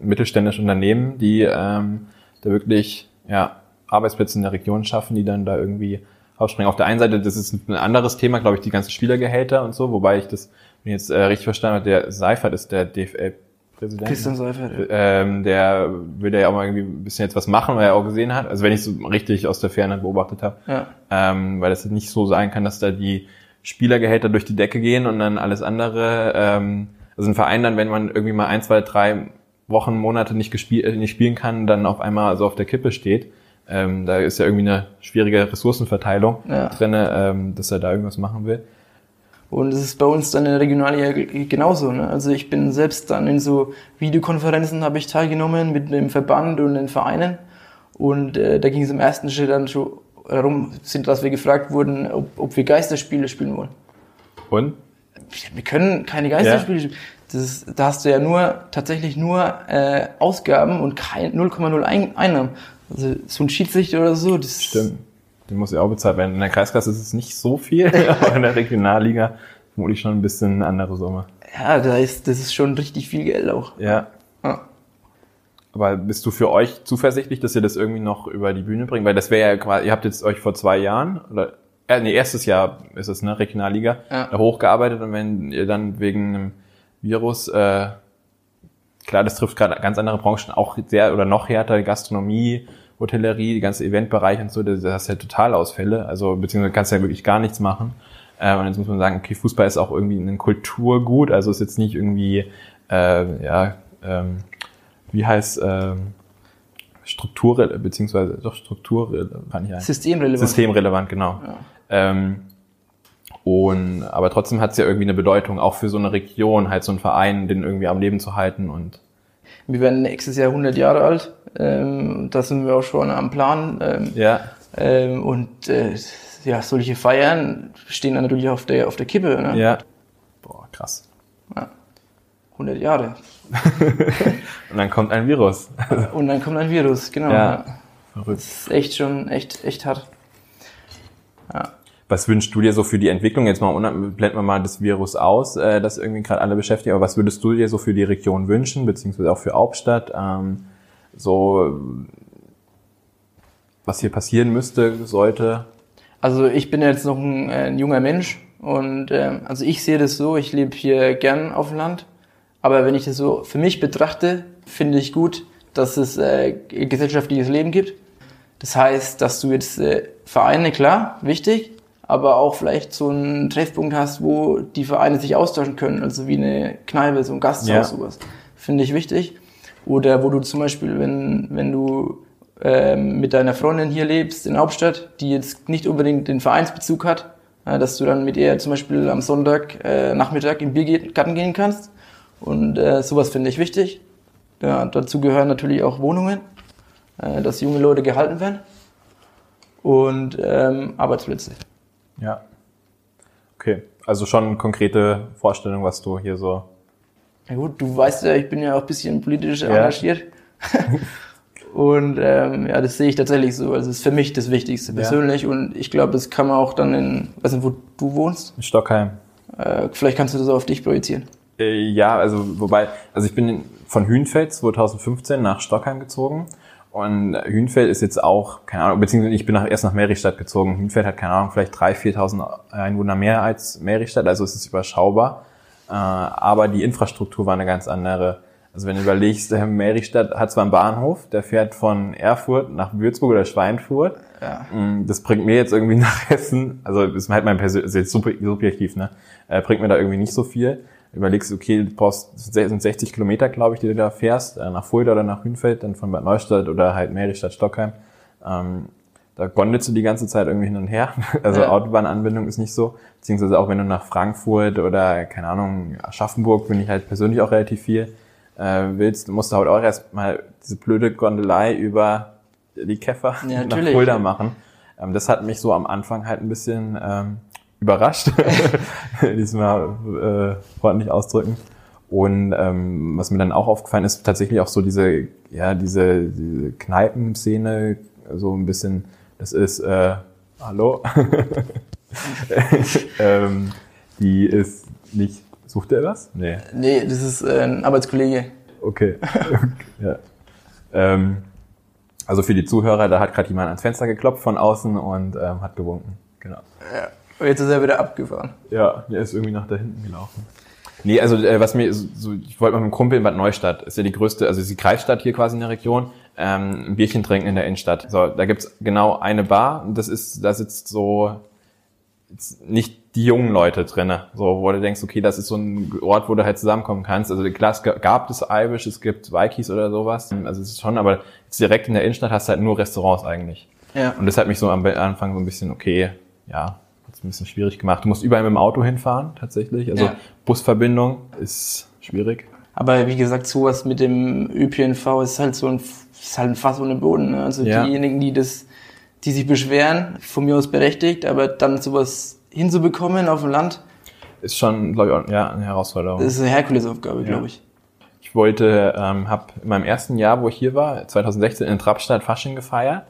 mittelständische Unternehmen, die ähm, da wirklich ja, Arbeitsplätze in der Region schaffen, die dann da irgendwie aufspringen. Auf der einen Seite, das ist ein anderes Thema, glaube ich, die ganzen Spielergehälter und so, wobei ich das, wenn ich jetzt äh, richtig verstanden habe, der Seifert ist der DFL-Präsident. Christian Seifert. Ja. Ähm, der will ja auch mal irgendwie ein bisschen jetzt was machen, weil er auch gesehen hat, also wenn ich es so richtig aus der Ferne beobachtet habe, Ja. ähm, weil es nicht so sein kann, dass da die Spielergehälter durch die Decke gehen und dann alles andere, ähm, also ein Verein dann, wenn man irgendwie mal ein, zwei, drei Wochen, Monate nicht, gespiel äh, nicht spielen kann, dann auf einmal so auf der Kippe steht. Ähm, da ist ja irgendwie eine schwierige Ressourcenverteilung Ja. drinne, ähm, dass er da irgendwas machen will. Und es ist bei uns dann in der Regionalliga genauso. Ne? Also ich bin selbst dann in so Videokonferenzen habe ich teilgenommen mit dem Verband und den Vereinen. Und äh, da ging es im ersten Schritt dann schon darum, sind, dass wir gefragt wurden, ob, ob wir Geisterspiele spielen wollen. Und? Wir können keine Geisterspiele spielen. Das ist, da hast du ja nur tatsächlich nur äh, Ausgaben und kein 0,0 Ein Einnahmen. Also so ein Schiedsrichter oder so, das Stimmt. Den muss ja auch bezahlt werden. In der Kreisklasse ist es nicht so viel, aber in der Regionalliga vermutlich schon ein bisschen eine andere Summe. Ja, da ist, das ist schon richtig viel Geld auch. Ja. Ja. Aber bist du für euch zuversichtlich, dass ihr das irgendwie noch über die Bühne bringt? Weil das wäre ja quasi, ihr habt jetzt euch vor zwei Jahren, oder, äh, nee, erstes Jahr ist es, ne, Regionalliga, Ja. da hochgearbeitet und wenn ihr dann wegen einem Virus, äh, klar, das trifft gerade ganz andere Branchen, auch sehr oder noch härter, Gastronomie, Hotellerie, die ganze Eventbereich und so, da da hast du ja Totalausfälle, also beziehungsweise kannst du ja wirklich gar nichts machen. Äh, und jetzt muss man sagen, okay, Fußball ist auch irgendwie ein Kulturgut, also ist jetzt nicht irgendwie, äh, ja, ähm, wie heißt ähm, Struktur, beziehungsweise doch Struktur, kann ich eigentlich. Systemrelevant. Systemrelevant, genau. Ja. Ähm, und aber trotzdem hat es ja irgendwie eine Bedeutung, auch für so eine Region, halt so einen Verein, den irgendwie am Leben zu halten und Wir werden nächstes Jahr 100 Jahre alt. Ähm, da sind wir auch schon am Plan. Ähm, ja, ähm, und äh, ja, solche Feiern stehen dann natürlich auf der, auf der Kippe. Ne? ja. Boah, krass. 100 Jahre. Und dann kommt ein Virus. Und dann kommt ein Virus, genau. Ja. Verrückt. Das ist echt schon echt, echt hart. Ja. Was wünschst du dir so für die Entwicklung? Jetzt mal blenden wir mal das Virus aus, äh, das irgendwie gerade alle beschäftigt. Aber was würdest du dir so für die Region wünschen, beziehungsweise auch für Hauptstadt? Ähm, so, was hier passieren müsste, sollte? Also ich bin jetzt noch ein, äh, ein junger Mensch und äh, also ich sehe das so, ich lebe hier gern auf dem Land, aber wenn ich das so für mich betrachte, finde ich gut, dass es äh, gesellschaftliches Leben gibt. Das heißt, dass du jetzt äh, Vereine, klar, wichtig, aber auch vielleicht so einen Treffpunkt hast, wo die Vereine sich austauschen können, also wie eine Kneipe, so ein Gasthaus, ja. sowas. Finde ich wichtig. Oder wo du zum Beispiel, wenn, wenn du ähm, mit deiner Freundin hier lebst in Hauptstadt, die jetzt nicht unbedingt den Vereinsbezug hat, äh, dass du dann mit ihr zum Beispiel am Sonntag äh, Nachmittag im Biergarten gehen kannst. Und äh, sowas finde ich wichtig. Ja, dazu gehören natürlich auch Wohnungen, äh, dass junge Leute gehalten werden und ähm, Arbeitsplätze. Ja. Okay, also schon konkrete Vorstellung, was du hier so. Ja gut, du weißt ja, ich bin ja auch ein bisschen politisch ja. engagiert. Und ähm, ja, das sehe ich tatsächlich so. Also es ist für mich das Wichtigste persönlich. Ja. Und ich glaube, das kann man auch dann in, weiß nicht, wo du wohnst? In Stockheim. Äh, vielleicht kannst du das auf dich projizieren. Äh, ja, also wobei, also ich bin von Hünfeld 2015 nach Stockheim gezogen. Und Hünfeld ist jetzt auch, keine Ahnung, beziehungsweise ich bin nach, erst nach Meristadt gezogen. Hünfeld hat, keine Ahnung, vielleicht 3.000, 4.000 Einwohner mehr als Meristadt, also es ist überschaubar. Äh, aber die Infrastruktur war eine ganz andere. Also wenn du überlegst, der Meristadt hat zwar einen Bahnhof, der fährt von Erfurt nach Würzburg oder Schweinfurt. Ja. Mm, das bringt mir jetzt irgendwie nach Hessen, also das ist halt mein persönliches, subjektiv, ne? Äh, bringt mir da irgendwie nicht so viel. Überlegst, okay, du brauchst sind 60 Kilometer, glaube ich, die du da fährst, äh, nach Fulda oder nach Hünfeld, dann von Bad Neustadt oder halt Meristadt, Stockheim. Ähm, da gondelst du die ganze Zeit irgendwie hin und her. Also ja. Autobahnanbindung ist nicht so. Beziehungsweise auch wenn du nach Frankfurt oder, keine Ahnung, Aschaffenburg bin ich halt persönlich auch relativ viel äh, willst, musst du halt auch erstmal diese blöde Gondelei über die Käfer ja, nach Fulda machen. Ähm, das hat mich so am Anfang halt ein bisschen ähm, überrascht. Diesmal äh, freundlich ausdrücken. Und ähm, was mir dann auch aufgefallen ist, tatsächlich auch so diese, ja, diese, diese Kneipenszene, so ein bisschen, das ist, äh, hallo, ähm, die ist nicht Sucht er was? Nee. Nee, das ist äh, ein Arbeitskollege. Okay. ja. ähm, also für die Zuhörer, da hat gerade jemand ans Fenster geklopft von außen und ähm, hat gewunken. Genau. Ja. Und jetzt ist er wieder abgefahren. Ja, der ist irgendwie nach da hinten gelaufen. Nee, also äh, was mir so, ich wollte mal mit dem Kumpel in Bad Neustadt, ist ja die größte, also ist die Kreisstadt hier quasi in der Region, ähm, ein Bierchen trinken in der Innenstadt. So, da gibt's genau eine Bar, und das ist, da sitzt so nicht die jungen Leute drinne, so wo du denkst, okay, das ist so ein Ort, wo du halt zusammenkommen kannst. Also klar, es gab das Irish, es gibt Vikings oder sowas, also es ist schon, aber direkt in der Innenstadt hast du halt nur Restaurants eigentlich. Ja. Und das hat mich so am Anfang so ein bisschen, okay, ja, ein bisschen schwierig gemacht. Du musst überall mit dem Auto hinfahren, tatsächlich. Also ja. Busverbindung ist schwierig. Aber wie gesagt, sowas mit dem ÖPNV ist halt so ein, ist halt ein Fass ohne Boden. Ne? Also ja. diejenigen, die das die sich beschweren, von mir aus berechtigt, aber dann sowas hinzubekommen auf dem Land. Ist schon, glaube ich, ja, eine Herausforderung. Das ist eine Herkulesaufgabe, ja. glaube ich. Ich wollte, ähm, habe in meinem ersten Jahr, wo ich hier war, 2016 in Trappstadt Fasching gefeiert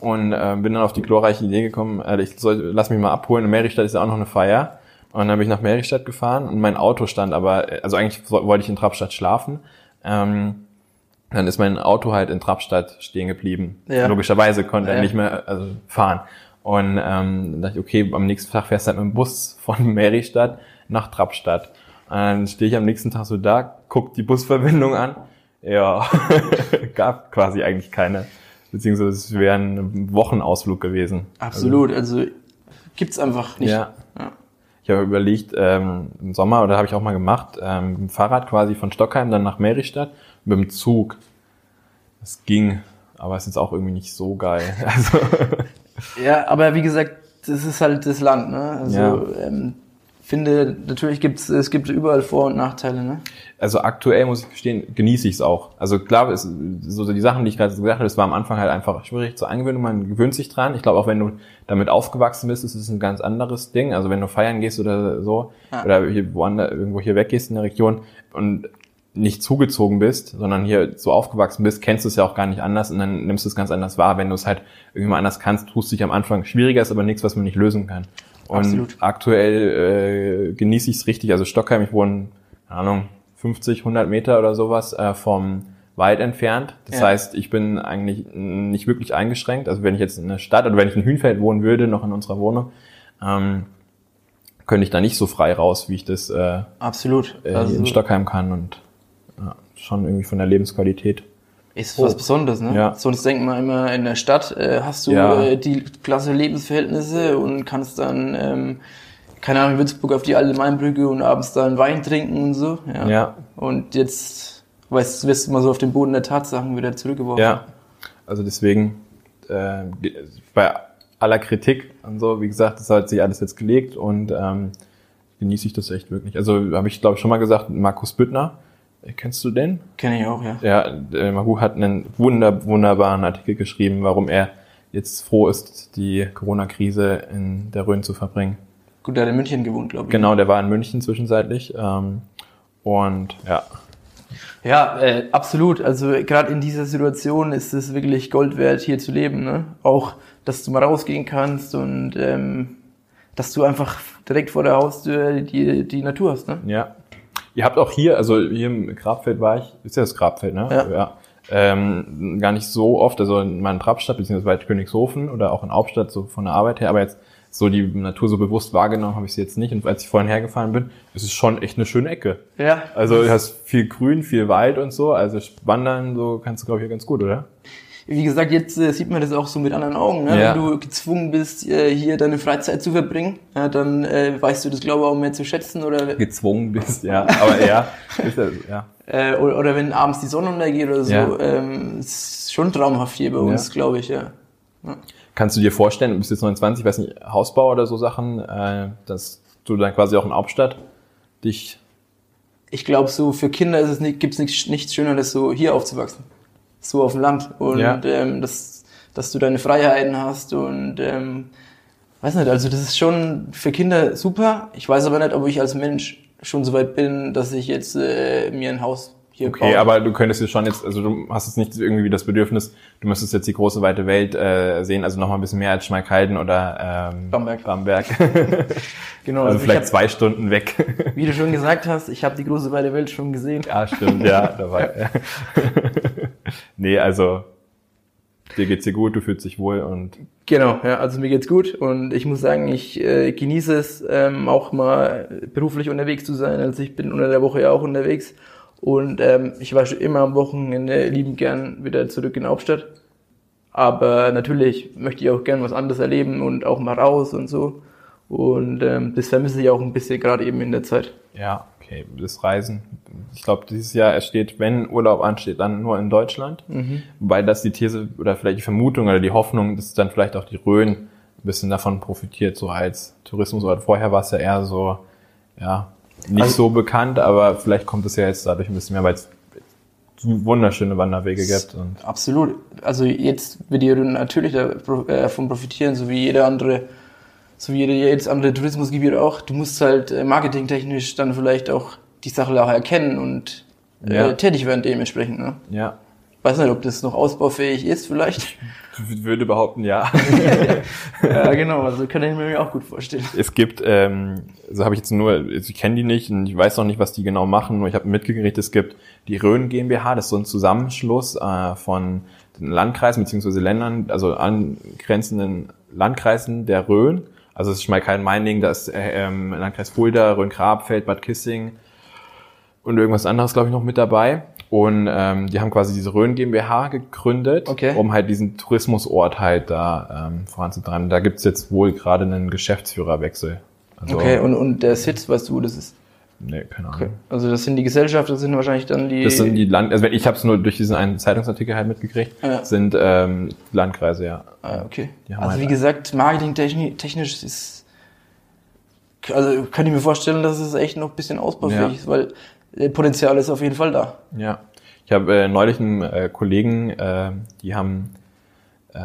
und äh, bin dann auf die glorreiche Idee gekommen, äh, ich soll, lass mich mal abholen. In Meristadt ist ja auch noch eine Feier. Und dann bin ich nach Meristadt gefahren und mein Auto stand aber, also eigentlich wollte ich in Trappstadt schlafen. Ähm, dann ist mein Auto halt in Trappstadt stehen geblieben. Ja. Logischerweise konnte ja. er nicht mehr also fahren. Und ähm, dann dachte ich, okay, am nächsten Tag fährst du halt mit dem Bus von Meristadt nach Trappstadt. Und dann stehe ich am nächsten Tag so da, guck die Busverbindung an. Ja, gab quasi eigentlich keine. Beziehungsweise es wäre ein Wochenausflug gewesen. Absolut, also, also gibt's einfach nicht. Ja. ja. Ich habe überlegt, ähm, im Sommer, oder habe ich auch mal gemacht, ähm, mit dem Fahrrad quasi von Stockheim dann nach Meristadt mit dem Zug. Das ging, aber es ist auch irgendwie nicht so geil. Also ja, aber wie gesagt, das ist halt das Land, ne? Also ja. ähm, finde, natürlich gibt's es gibt überall Vor- und Nachteile, ne? Also aktuell muss ich gestehen, genieße ich es auch. Also klar, ist, so die Sachen, die ich gerade gesagt habe, das war am Anfang halt einfach schwierig zur Eingewöhnung, man gewöhnt sich dran. Ich glaube auch, wenn du damit aufgewachsen bist, ist es ein ganz anderes Ding. Also wenn du feiern gehst oder so, ja. oder hier woanders, irgendwo hier weggehst in der Region und nicht zugezogen bist, sondern hier so aufgewachsen bist, kennst du es ja auch gar nicht anders und dann nimmst du es ganz anders wahr. Wenn du es halt irgendwie mal anders kannst, tust du dich am Anfang schwieriger, ist aber nichts, was man nicht lösen kann. Und Absolut. aktuell äh, genieße ich es richtig. Also Stockheim, ich wohne, keine Ahnung, 50, 100 Meter oder sowas äh, vom Wald entfernt. Das Ja. heißt, ich bin eigentlich nicht wirklich eingeschränkt. Also wenn ich jetzt in der Stadt oder wenn ich in Hünfeld wohnen würde, noch in unserer Wohnung, ähm, könnte ich da nicht so frei raus, wie ich das äh, Absolut. äh, Also, in Stockheim kann und ja, schon irgendwie von der Lebensqualität. Ist was Besonderes, ne? Ja. Sonst denkt man immer, in der Stadt äh, hast du Ja. äh, die klasse Lebensverhältnisse und kannst dann, ähm, keine Ahnung, in Würzburg auf die alte Mainbrücke und abends dann Wein trinken und so. Ja. Ja. Und jetzt weißt, du, wirst du mal so auf den Boden der Tatsachen wieder zurückgeworfen. Ja, also deswegen äh, bei aller Kritik und so, wie gesagt, das hat sich alles jetzt gelegt und ähm, genieße ich das echt wirklich. Also habe ich glaube ich schon mal gesagt, Markus Büttner, kennst du den? Kenne ich auch, ja. Ja, äh, Mahu hat einen wunder, wunderbaren Artikel geschrieben, warum er jetzt froh ist, die Corona-Krise in der Rhön zu verbringen. Gut, der hat in München gewohnt, glaube ich. Genau, der war in München zwischenzeitlich ähm, und ja, Ja, äh, absolut. Also gerade in dieser Situation ist es wirklich Gold wert, hier zu leben. Ne? Auch, dass du mal rausgehen kannst und ähm, dass du einfach direkt vor der Haustür die, die Natur hast. Ne? Ja. Ihr habt auch hier, also hier im Grabfeld war ich, ist ja das Grabfeld, ne? Ja. Ähm, gar nicht so oft, also in meiner Trappstadt, beziehungsweise bei Königshofen oder auch in Hauptstadt, so von der Arbeit her, aber jetzt so die Natur so bewusst wahrgenommen habe ich sie jetzt nicht. Und als ich vorhin hergefahren bin, ist es schon echt eine schöne Ecke. Ja. Also du hast viel Grün, viel Wald und so, also wandern so kannst du, glaube ich, hier ganz gut, oder? Wie gesagt, jetzt äh, sieht man das auch so mit anderen Augen. Ne? Ja. Wenn du gezwungen bist, äh, hier deine Freizeit zu verbringen, ja, dann äh, weißt du das, glaube ich, auch mehr zu schätzen. Oder, Gezwungen bist, ja. Aber ja, ist ja, ja. äh, oder, oder wenn abends die Sonne untergeht oder so. Ja. Ähm, ist schon traumhaft hier bei uns, Ja. glaube ich, ja. Kannst du dir vorstellen, du bist jetzt 29, weiß nicht, Hausbau oder so Sachen, äh, dass du dann quasi auch in Hauptstadt dich ich glaube, so für Kinder ist es nicht, gibt's nichts, nichts Schöneres, so hier aufzuwachsen. So auf dem Land. Und Ja. ähm, dass, dass du deine Freiheiten hast und ähm, weiß nicht, also das ist schon für Kinder super. Ich weiß aber nicht, ob ich als Mensch schon so weit bin, dass ich jetzt äh, mir ein Haus hier Okay, baue. aber du könntest dir schon jetzt, also du hast jetzt nicht irgendwie das Bedürfnis, du müsstest jetzt die große weite Welt äh, sehen, also noch mal ein bisschen mehr als Schmalkalden oder ähm, Bamberg. Bamberg. genau, also ich vielleicht hab, zwei Stunden weg. wie du schon gesagt hast, ich habe die große weite Welt schon gesehen. ja, stimmt, ja, dabei. nee, also dir geht's dir gut, du fühlst dich wohl und Genau, ja, also mir geht's gut und ich muss sagen, ich äh, genieße es, ähm, auch mal beruflich unterwegs zu sein. Also ich bin unter der Woche ja auch unterwegs und ähm, ich war schon immer am Wochenende liebend gern wieder zurück in Hauptstadt. Aber natürlich möchte ich auch gern was anderes erleben und auch mal raus und so. Und ähm, das vermisse ich auch ein bisschen gerade eben in der Zeit. ja, okay, das Reisen. Ich glaube, dieses Jahr steht, wenn Urlaub ansteht, dann nur in Deutschland. Wobei das die These oder vielleicht die Vermutung oder die Hoffnung, dass dann vielleicht auch die Rhön ein bisschen davon profitiert, so als Tourismusort. Vorher war es ja eher so, ja, nicht Also- so bekannt, aber vielleicht kommt es ja jetzt dadurch ein bisschen mehr, weil es so wunderschöne Wanderwege gibt. Und Absolut. Also jetzt wird ihr natürlich davon profitieren, so wie jeder andere, so wie jedes andere Tourismusgebiet auch. Du musst halt äh, marketingtechnisch dann vielleicht auch die Sache auch erkennen und Ja. äh, tätig werden dementsprechend. Ne? ja, Weiß nicht, ob das noch ausbaufähig ist vielleicht. ich würde behaupten, ja. ja, genau. Also kann ich mir auch gut vorstellen. Es gibt, ähm, so habe ich jetzt nur, also ich kenne die nicht und ich weiß noch nicht, was die genau machen, nur ich habe mitgekriegt, es gibt die Rhön GmbH, das ist so ein Zusammenschluss äh, von den Landkreisen beziehungsweise Ländern, also angrenzenden Landkreisen der Rhön. Also es ist Schmalkalden-Meiningen, da ist äh, ähm, Landkreis Fulda, Rhön-Grabfeld, Bad Kissing und irgendwas anderes, glaube ich, noch mit dabei. Und ähm, die haben quasi diese Rhön GmbH gegründet, Okay. um halt diesen Tourismusort halt da ähm, voranzutreiben. Da gibt's jetzt wohl gerade einen Geschäftsführerwechsel. Also, Okay, und, und der Sitz, weißt du, das ist? Nee, keine Ahnung. Okay. Also das sind die Gesellschaften, das sind wahrscheinlich dann die... Das sind die Land, also ich habe es nur durch diesen einen Zeitungsartikel halt mitgekriegt, Ja. sind ähm, Landkreise, ja. Ah, okay. Also halt- wie gesagt, marketingtechnisch ist, also kann ich mir vorstellen, dass es echt noch ein bisschen ausbaufähig Ja. ist, weil Potenzial ist auf jeden Fall da. Ja. Ich habe äh, neulich einen äh, Kollegen, äh, die haben, äh,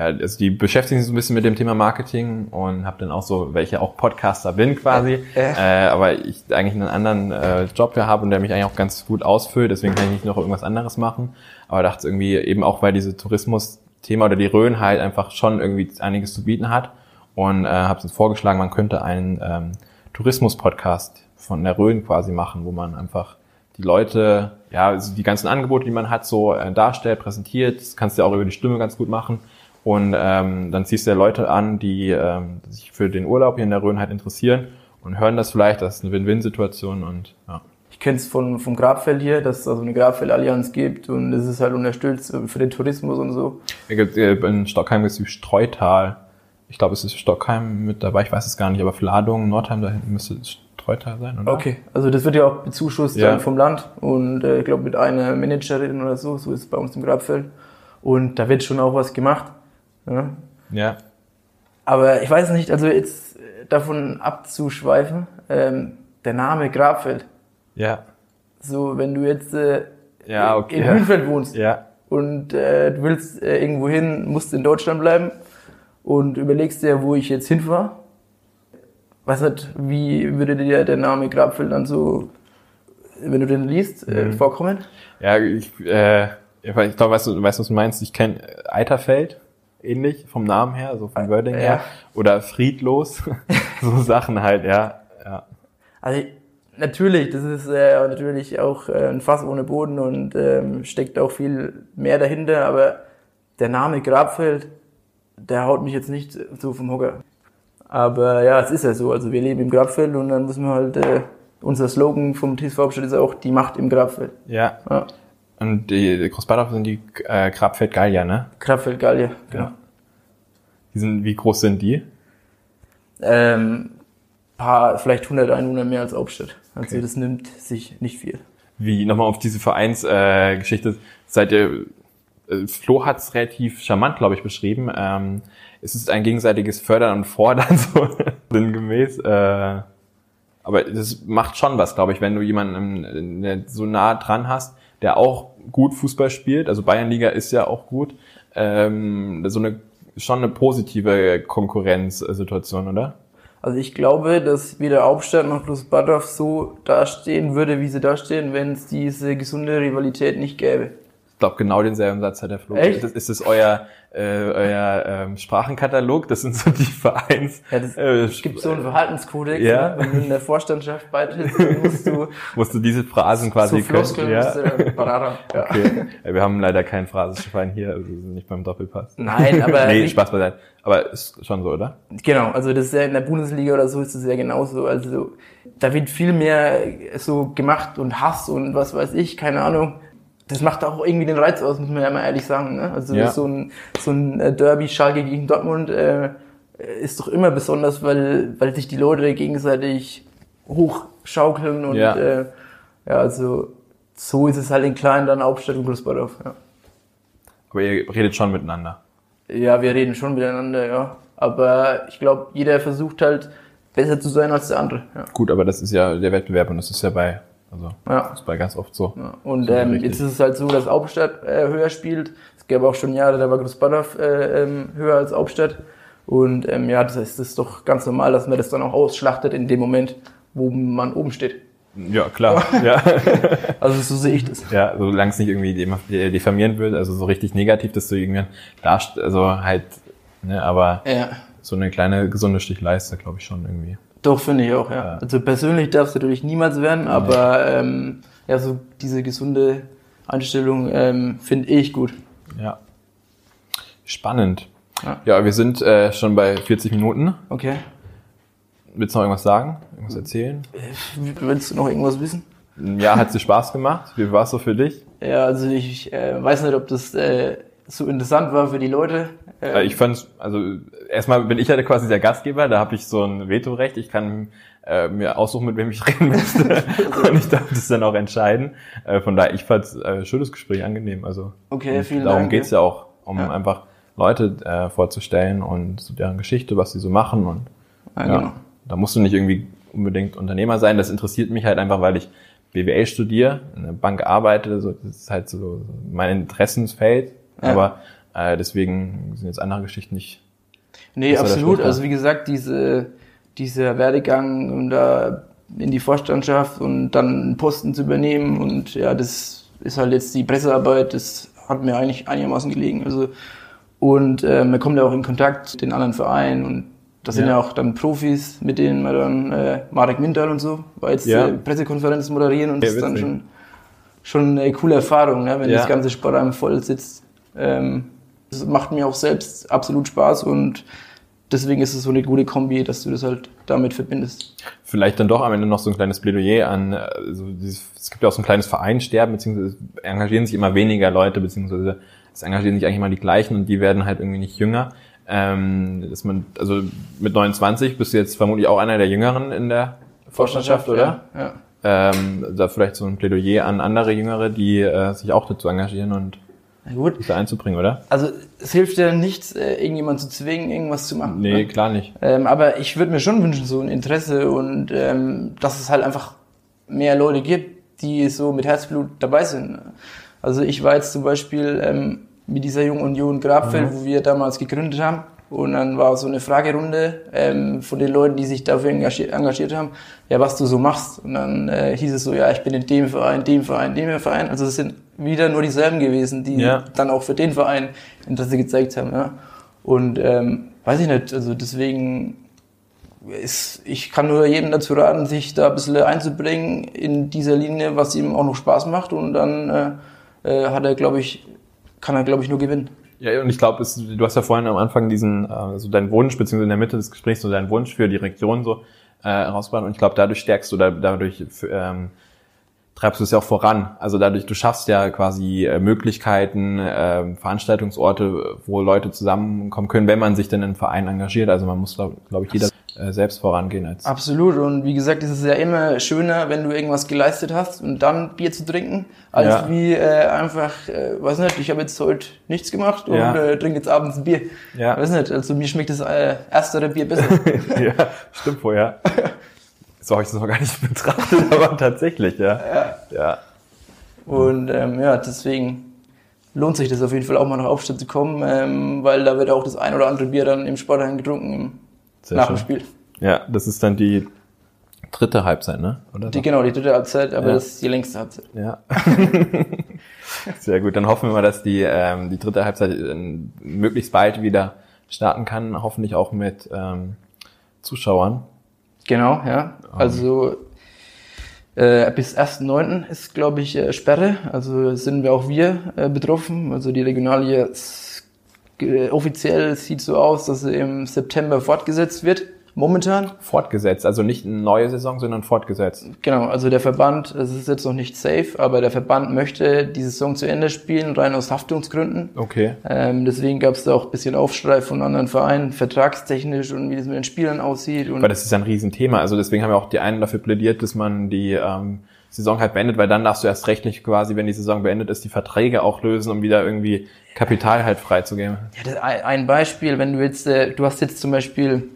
ja, also die beschäftigen sich so ein bisschen mit dem Thema Marketing und habe dann auch so, ja auch Podcaster bin quasi, Äh, äh, aber ich eigentlich einen anderen äh, Job hier habe und der mich eigentlich auch ganz gut ausfüllt, deswegen kann ich nicht noch irgendwas anderes machen. Aber dachte irgendwie eben auch, weil diese Tourismus-Thema oder die Rhön halt einfach schon irgendwie einiges zu bieten hat und äh, habe uns vorgeschlagen, man könnte einen ähm, Tourismus-Podcast von der Rhön quasi machen, wo man einfach die Leute, ja, also die ganzen Angebote, die man hat, so äh, darstellt, präsentiert. Das kannst du ja auch über die Stimme ganz gut machen. Und ähm, dann ziehst du ja Leute an, die ähm, sich für den Urlaub hier in der Rhön halt interessieren und hören das vielleicht. Das ist eine Win-Win-Situation und ja. Ich kenne es von, vom Grabfeld hier, dass es also eine Grabfellallianz gibt und es ist halt unterstützt für den Tourismus und so. In Stockheim gibt es die Streutal. Ich glaube, es ist Stockheim mit dabei, ich weiß es gar nicht, aber Fladung, Nordheim, da hinten müsste es Streutal sein, oder? Okay, also das wird ja auch bezuschusst Ja. vom Land und äh, ich glaube mit einer Managerin oder so, so ist es bei uns im Grabfeld. Und da wird schon auch was gemacht. Ja. Ja. Aber ich weiß nicht, also jetzt äh, davon abzuschweifen, ähm, der Name Grabfeld. Ja. So, wenn du jetzt äh, Ja, okay. in. Hünfeld wohnst Ja. und äh, du willst äh, irgendwo hin, musst in Deutschland bleiben und überlegst dir, wo ich jetzt hinfahre. Was hat, wie würde dir der Name Grabfeld dann so, wenn du den liest, äh, Mhm. vorkommen? Ja, ich, äh, ich glaube, weißt du, weißt du, was du meinst? Ich kenne Eiterfeld, ähnlich vom Namen her, so vom Wording Ja. her. Oder Friedlos. so Sachen halt, ja. ja. Also natürlich, das ist äh, natürlich auch äh, ein Fass ohne Boden und ähm, steckt auch viel mehr dahinter, aber der Name Grabfeld, der haut mich jetzt nicht so vom Hocker. Aber ja, es ist ja so, also wir leben im Grabfeld und dann müssen wir halt, äh, unser Slogan vom TSV Hauptstadt ist auch die Macht im Grabfeld. Ja. Ja, Und die, Großbadorf sind die äh, Grabfeld Gallier, ne? Grabfeld Gallier, genau. Ja. Die sind, wie groß sind die? Ähm, paar, vielleicht 100 Einwohner mehr als Hauptstadt. Also Okay. das nimmt sich nicht viel. Wie, nochmal auf diese Vereinsgeschichte, äh, seid ihr, äh, Flo hat es relativ charmant, glaube ich, beschrieben. Ähm, es ist ein gegenseitiges Fördern und Fordern, so sinngemäß. Äh, aber das macht schon was, glaube ich, wenn du jemanden so nah dran hast, der auch gut Fußball spielt. Also Bayernliga ist ja auch gut. Ähm, so eine schon eine positive Konkurrenzsituation, oder? Also ich glaube, dass weder Hauptstadt noch Großbadorf so dastehen würde, wie sie dastehen, wenn es diese gesunde Rivalität nicht gäbe. Ich glaube, genau denselben Satz hat der Flo. Echt? Das, ist das euer, äh, euer ähm, Sprachenkatalog? Das sind so die Vereins... Ja, das, äh, es gibt so einen Verhaltenskodex, Ja. ne? wenn du in der Vorstandschaft beitrittst, dann musst du musst du diese Phrasen quasi so Floskeln, Ja. dann Parara. Ja. Okay. Wir haben leider keinen Phrasenschwein hier, also wir sind nicht beim Doppelpass. Nein, aber nee, nicht- Spaß beiseite. Aber ist schon so, oder? Genau, also das ist ja in der Bundesliga oder so ist es ja genauso. Also da wird viel mehr so gemacht und Hass und was weiß ich, keine Ahnung. Das macht auch irgendwie den Reiz aus, muss man ja mal ehrlich sagen. Ne? Also Ja. so ein so ein äh, Derby Schalke gegen Dortmund äh, ist doch immer besonders, weil weil sich die Leute gegenseitig hochschaukeln und Ja. äh, ja, also so ist es halt in kleinen dann Hauptstadt und Großbadorf. Ja. Aber ihr redet schon miteinander. Ja, wir reden schon miteinander, ja. Aber ich glaube, jeder versucht halt besser zu sein als der andere. Ja. Gut, aber das ist ja der Wettbewerb und das ist ja bei, also, Ja. das ist bei ganz oft so. Ja. Und So ähm, jetzt ist es halt so, dass Hauptstadt äh, höher spielt. Es gab auch schon Jahre, da war Großbadorf äh, ähm, höher als Hauptstadt. Und ähm, ja, das heißt, es ist doch ganz normal, dass man das dann auch ausschlachtet in dem Moment, wo man oben steht. Ja, klar. ja. Also so sehe ich das. Ja, solange es nicht irgendwie dem- diffamierend wird, also so richtig negativ, dass du irgendwann darst, also halt, ne, aber Ja. so eine kleine gesunde Stichleiste, glaube ich schon irgendwie. Doch, finde ich auch, ja. Also persönlich darf es natürlich niemals werden, aber ähm, ja, so diese gesunde Einstellung ähm, finde ich gut. Ja. Spannend. Ja. Ja, wir sind äh, schon bei 40 Minuten. Okay. Willst du noch irgendwas sagen? Irgendwas erzählen? Willst du noch irgendwas wissen? Ja, hat dir Spaß gemacht? Wie war es so für dich? Ja, also ich äh, weiß nicht, ob das äh, so interessant war für die Leute. Äh, Ich fand's, also erstmal bin ich ja quasi der Gastgeber, da habe ich so ein Vetorecht. Ich kann äh, mir aussuchen, mit wem ich reden möchte. Und ich darf das dann auch entscheiden. Äh, von daher, ich fand's äh, schönes Gespräch, angenehm. Also Okay, und vielen darum Dank. geht's ja auch, um Ja. einfach Leute äh, vorzustellen und so deren Geschichte, was sie so machen und Ja, genau. da musst du nicht irgendwie unbedingt Unternehmer sein. Das interessiert mich halt einfach, weil ich BWL studiere, in der Bank arbeite. So, das ist halt so mein Interessensfeld. Ja. Aber äh, deswegen sind jetzt andere Geschichten nicht. Nee, absolut. Also wie gesagt, diese, dieser Werdegang um da in die Vorstandschaft und dann einen Posten zu übernehmen und ja, das ist halt jetzt die Pressearbeit, das hat mir eigentlich einigermaßen gelegen. Also und äh, man kommt ja auch in Kontakt mit den anderen Vereinen und Das sind Ja. auch dann Profis, mit denen wir dann äh, Marek Mintal und so, war jetzt Ja. äh, Pressekonferenz moderieren und Ja, das ist dann schon, schon eine coole Erfahrung, ne, wenn das ganze Sport einem voll sitzt. Ähm, das macht mir auch selbst absolut Spaß und deswegen ist es so eine gute Kombi, dass du das halt damit verbindest. Vielleicht dann doch am Ende noch so ein kleines Plädoyer an, also dieses, es gibt ja auch so ein kleines Vereinsterben, beziehungsweise es engagieren sich immer weniger Leute, beziehungsweise es engagieren sich eigentlich immer die gleichen und die werden halt irgendwie nicht jünger. Ähm, dass man, also mit 29 bist du jetzt vermutlich auch einer der Jüngeren in der Vorstandschaft, oder? Ja. ja. Ähm, da vielleicht so ein Plädoyer an andere Jüngere, die äh, sich auch dazu engagieren und gut. sich da einzubringen, oder? Also es hilft ja nichts, äh, irgendjemand zu zwingen, irgendwas zu machen. Nee, ne? klar nicht. Ähm, aber ich würde mir schon wünschen, so ein Interesse und ähm, dass es halt einfach mehr Leute gibt, die so mit Herzblut dabei sind. Also ich war jetzt zum Beispiel ähm, mit dieser Jungen Union Grabfeld, wo wir damals gegründet haben. Und dann war so eine Fragerunde ähm, von den Leuten, die sich dafür engagiert, engagiert haben, ja, was du so machst. Und dann äh, hieß es so, ja, ich bin in dem Verein, dem Verein, dem Verein. Also es sind wieder nur dieselben gewesen, die Ja. dann auch für den Verein Interesse gezeigt haben. Ja. Und ähm, weiß ich nicht, also deswegen ist, ich kann nur jedem dazu raten, sich da ein bisschen einzubringen in dieser Linie, was ihm auch noch Spaß macht und dann äh, äh, hat er, glaube ich, kann er, glaube ich, nur gewinnen. Ja, und ich glaube, du hast ja vorhin am Anfang diesen, äh, so deinen Wunsch, beziehungsweise in der Mitte des Gesprächs so deinen Wunsch für die Region so äh, rausgebracht. Und ich glaube, dadurch stärkst du, da, dadurch ähm, treibst du es ja auch voran. Also dadurch, du schaffst ja quasi äh, Möglichkeiten, äh, Veranstaltungsorte, wo Leute zusammenkommen können, wenn man sich denn in einen Verein engagiert. Also man muss, glaube glaub ich, jeder selbst vorangehen als Absolut. Und wie gesagt, es ist ja immer schöner, wenn du irgendwas geleistet hast und dann Bier zu trinken, als Ja. wie äh, einfach, äh, weiß nicht, ich habe jetzt heute nichts gemacht und Ja. äh, trinke jetzt abends ein Bier. Ja. Weiß nicht, also mir schmeckt das äh, erstere Bier besser. ja, stimmt vorher. So habe ich das noch gar nicht betrachtet, aber tatsächlich, ja. Ja. ja. Und ähm, ja, deswegen lohnt sich das auf jeden Fall auch mal nach Aufstadt zu kommen, ähm, weil da wird auch das ein oder andere Bier dann im Sportheim getrunken Sehr nach schön. dem Spiel. Ja, das ist dann die dritte Halbzeit, ne? Oder? Die, genau, die dritte Halbzeit, aber Ja. das ist die längste Halbzeit. Ja. Sehr gut. Dann hoffen wir mal, dass die, ähm, die dritte Halbzeit äh, möglichst bald wieder starten kann. Hoffentlich auch mit ähm, Zuschauern. Genau, ja. Also äh, bis 1.9. ist, glaube ich, äh, Sperre. Also sind wir auch wir äh, betroffen. Also die Regionalliga ge- offiziell sieht so aus, dass sie im September fortgesetzt wird. Momentan. Fortgesetzt. Also nicht eine neue Saison, sondern fortgesetzt. Genau, also der Verband, es ist jetzt noch nicht safe, aber der Verband möchte die Saison zu Ende spielen, rein aus Haftungsgründen. Okay. Ähm, deswegen gab es da auch ein bisschen Aufschrei von anderen Vereinen, vertragstechnisch und wie das mit den Spielern aussieht. Und Weil das ist ein Riesenthema. Also deswegen haben ja auch die einen dafür plädiert, dass man die ähm, Saison halt beendet, weil dann darfst du erst rechtlich quasi, wenn die Saison beendet ist, die Verträge auch lösen, um wieder irgendwie Kapital halt freizugeben. Ja, ein Beispiel, wenn du jetzt, äh, du hast jetzt zum Beispiel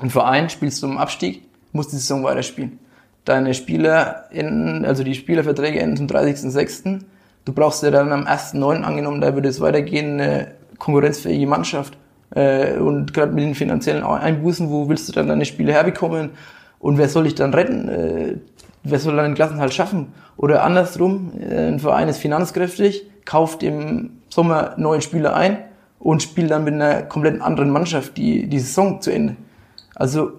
einen Verein, spielst du im Abstieg, musst die Saison weiterspielen. Deine Spieler, enden, also die Spielerverträge enden zum 30.06. Du brauchst ja dann am 1.09. angenommen, da würde es weitergehen, eine konkurrenzfähige Mannschaft. Äh, und gerade mit den finanziellen Einbußen, wo willst du dann deine Spiele herbekommen? Und wer soll dich dann retten? Wer soll dann den Klassenhalt schaffen? Oder andersrum, ein Verein ist finanzkräftig, kauft im Sommer neuen Spieler ein und spielt dann mit einer komplett anderen Mannschaft die, die Saison zu Ende. Also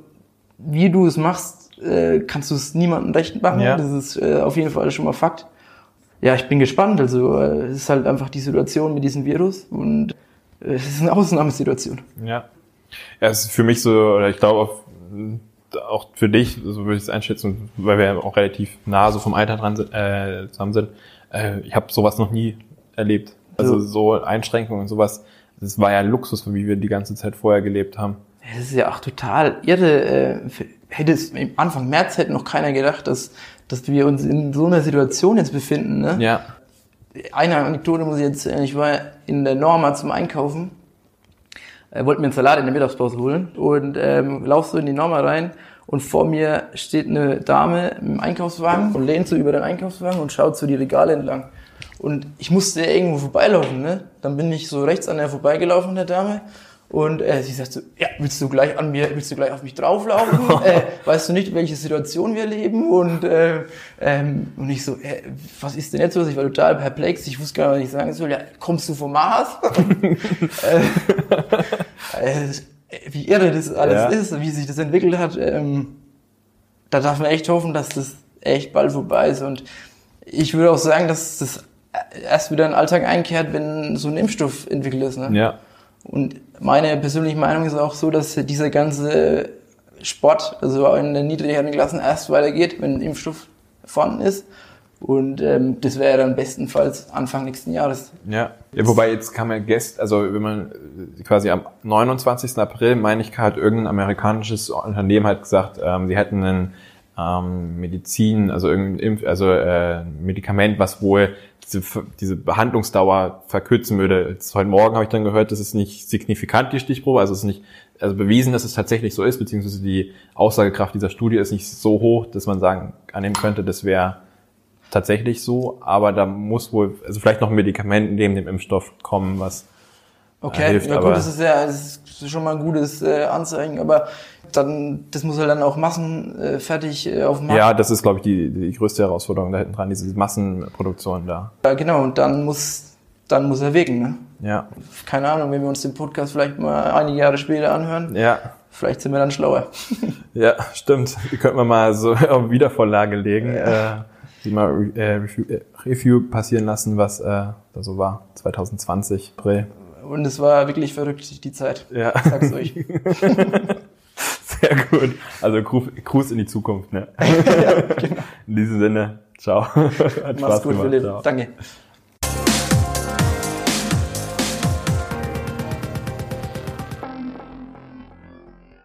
wie du es machst, äh, kannst du es niemandem recht machen. Ja. Das ist äh, auf jeden Fall schon mal Fakt. Ja, ich bin gespannt. Also äh, es ist halt einfach die Situation mit diesem Virus und es ist eine Ausnahmesituation. Ja. Ja, es ist für mich so, oder ich glaube auch, für dich, so würde ich es einschätzen, weil wir ja auch relativ nah so vom Alter dran sind, äh, zusammen sind. Äh, ich habe sowas noch nie erlebt. Also so Einschränkungen und sowas. Das war ja Luxus, wie wir die ganze Zeit vorher gelebt haben. Das ist ja auch total irre. Äh, hätte es im Anfang März hätte noch keiner gedacht, dass, dass wir uns in so einer Situation jetzt befinden. Ne? Ja. Eine Anekdote muss ich jetzt, erzählen. ich war in der Norma zum Einkaufen, äh, wollte mir einen Salat in der Mittagspause holen und ähm, laufst so in die Norma rein und vor mir steht eine Dame im Einkaufswagen und lehnt so über den Einkaufswagen und schaut so die Regale entlang. Und ich musste irgendwo vorbeilaufen, ne? Dann bin ich so rechts an der vorbeigelaufen, der Dame. Und äh, sie sagt so, ja, willst du gleich an mir, willst du gleich auf mich drauflaufen? äh, weißt du nicht, welche Situation wir leben? Und, äh, ähm, und ich so, äh, was ist denn jetzt los? Ich war total perplex, ich wusste gar nicht, was ich sagen soll. Ja, kommst du vom Mars? äh, äh, wie irre das alles Ja. ist, wie sich das entwickelt hat, ähm, da darf man echt hoffen, dass das echt bald vorbei ist. Und ich würde auch sagen, dass das erst wieder in den Alltag einkehrt, wenn so ein Impfstoff entwickelt ist. Ne? Ja. Und meine persönliche Meinung ist auch so, dass dieser ganze Sport, also in den niedrigeren Klassen, erst weitergeht, wenn ein Impfstoff vorhanden ist. Und ähm, das wäre dann bestenfalls Anfang nächsten Jahres. Ja. ja, wobei jetzt kam ja gest, also wenn man äh, quasi am 29. April, meine ich, hat irgendein amerikanisches Unternehmen halt gesagt, ähm, sie hätten einen ähm, Medizin, also irgendein Impf, also äh, Medikament, was wohl diese, diese Behandlungsdauer verkürzen würde. Jetzt, heute Morgen habe ich dann gehört, das ist nicht signifikant die Stichprobe, also es ist nicht also bewiesen, dass es tatsächlich so ist, beziehungsweise die Aussagekraft dieser Studie ist nicht so hoch, dass man sagen annehmen könnte, das wäre tatsächlich so, aber da muss wohl, also vielleicht noch ein Medikament neben dem Impfstoff kommen, was Okay, hilft, ja gut, das ist ja das ist schon mal ein gutes äh, Anzeichen, aber dann, das muss halt dann auch massenfertig äh, fertig, äh, auf Markt. ja, das ist, glaube ich, die, die größte Herausforderung da hinten dran, diese Massenproduktion da. Ja, genau, und dann muss, dann muss er wirken, ne? Ja, Keine Ahnung, wenn wir uns den Podcast vielleicht mal einige Jahre später anhören, ja, vielleicht sind wir dann schlauer. ja, stimmt. Die könnten wir mal so auf Wiedervorlage legen, äh, die mal äh, Review, äh, Review passieren lassen, was äh, da so war, 2020, April. Und es war wirklich verrückt, die Zeit. Ja. Ich sag's euch. Sehr gut. Also Gruß, in die Zukunft, ne? In diesem Sinne, ciao. Hat Mach's gut, gemacht. Philipp. Ciao. Danke.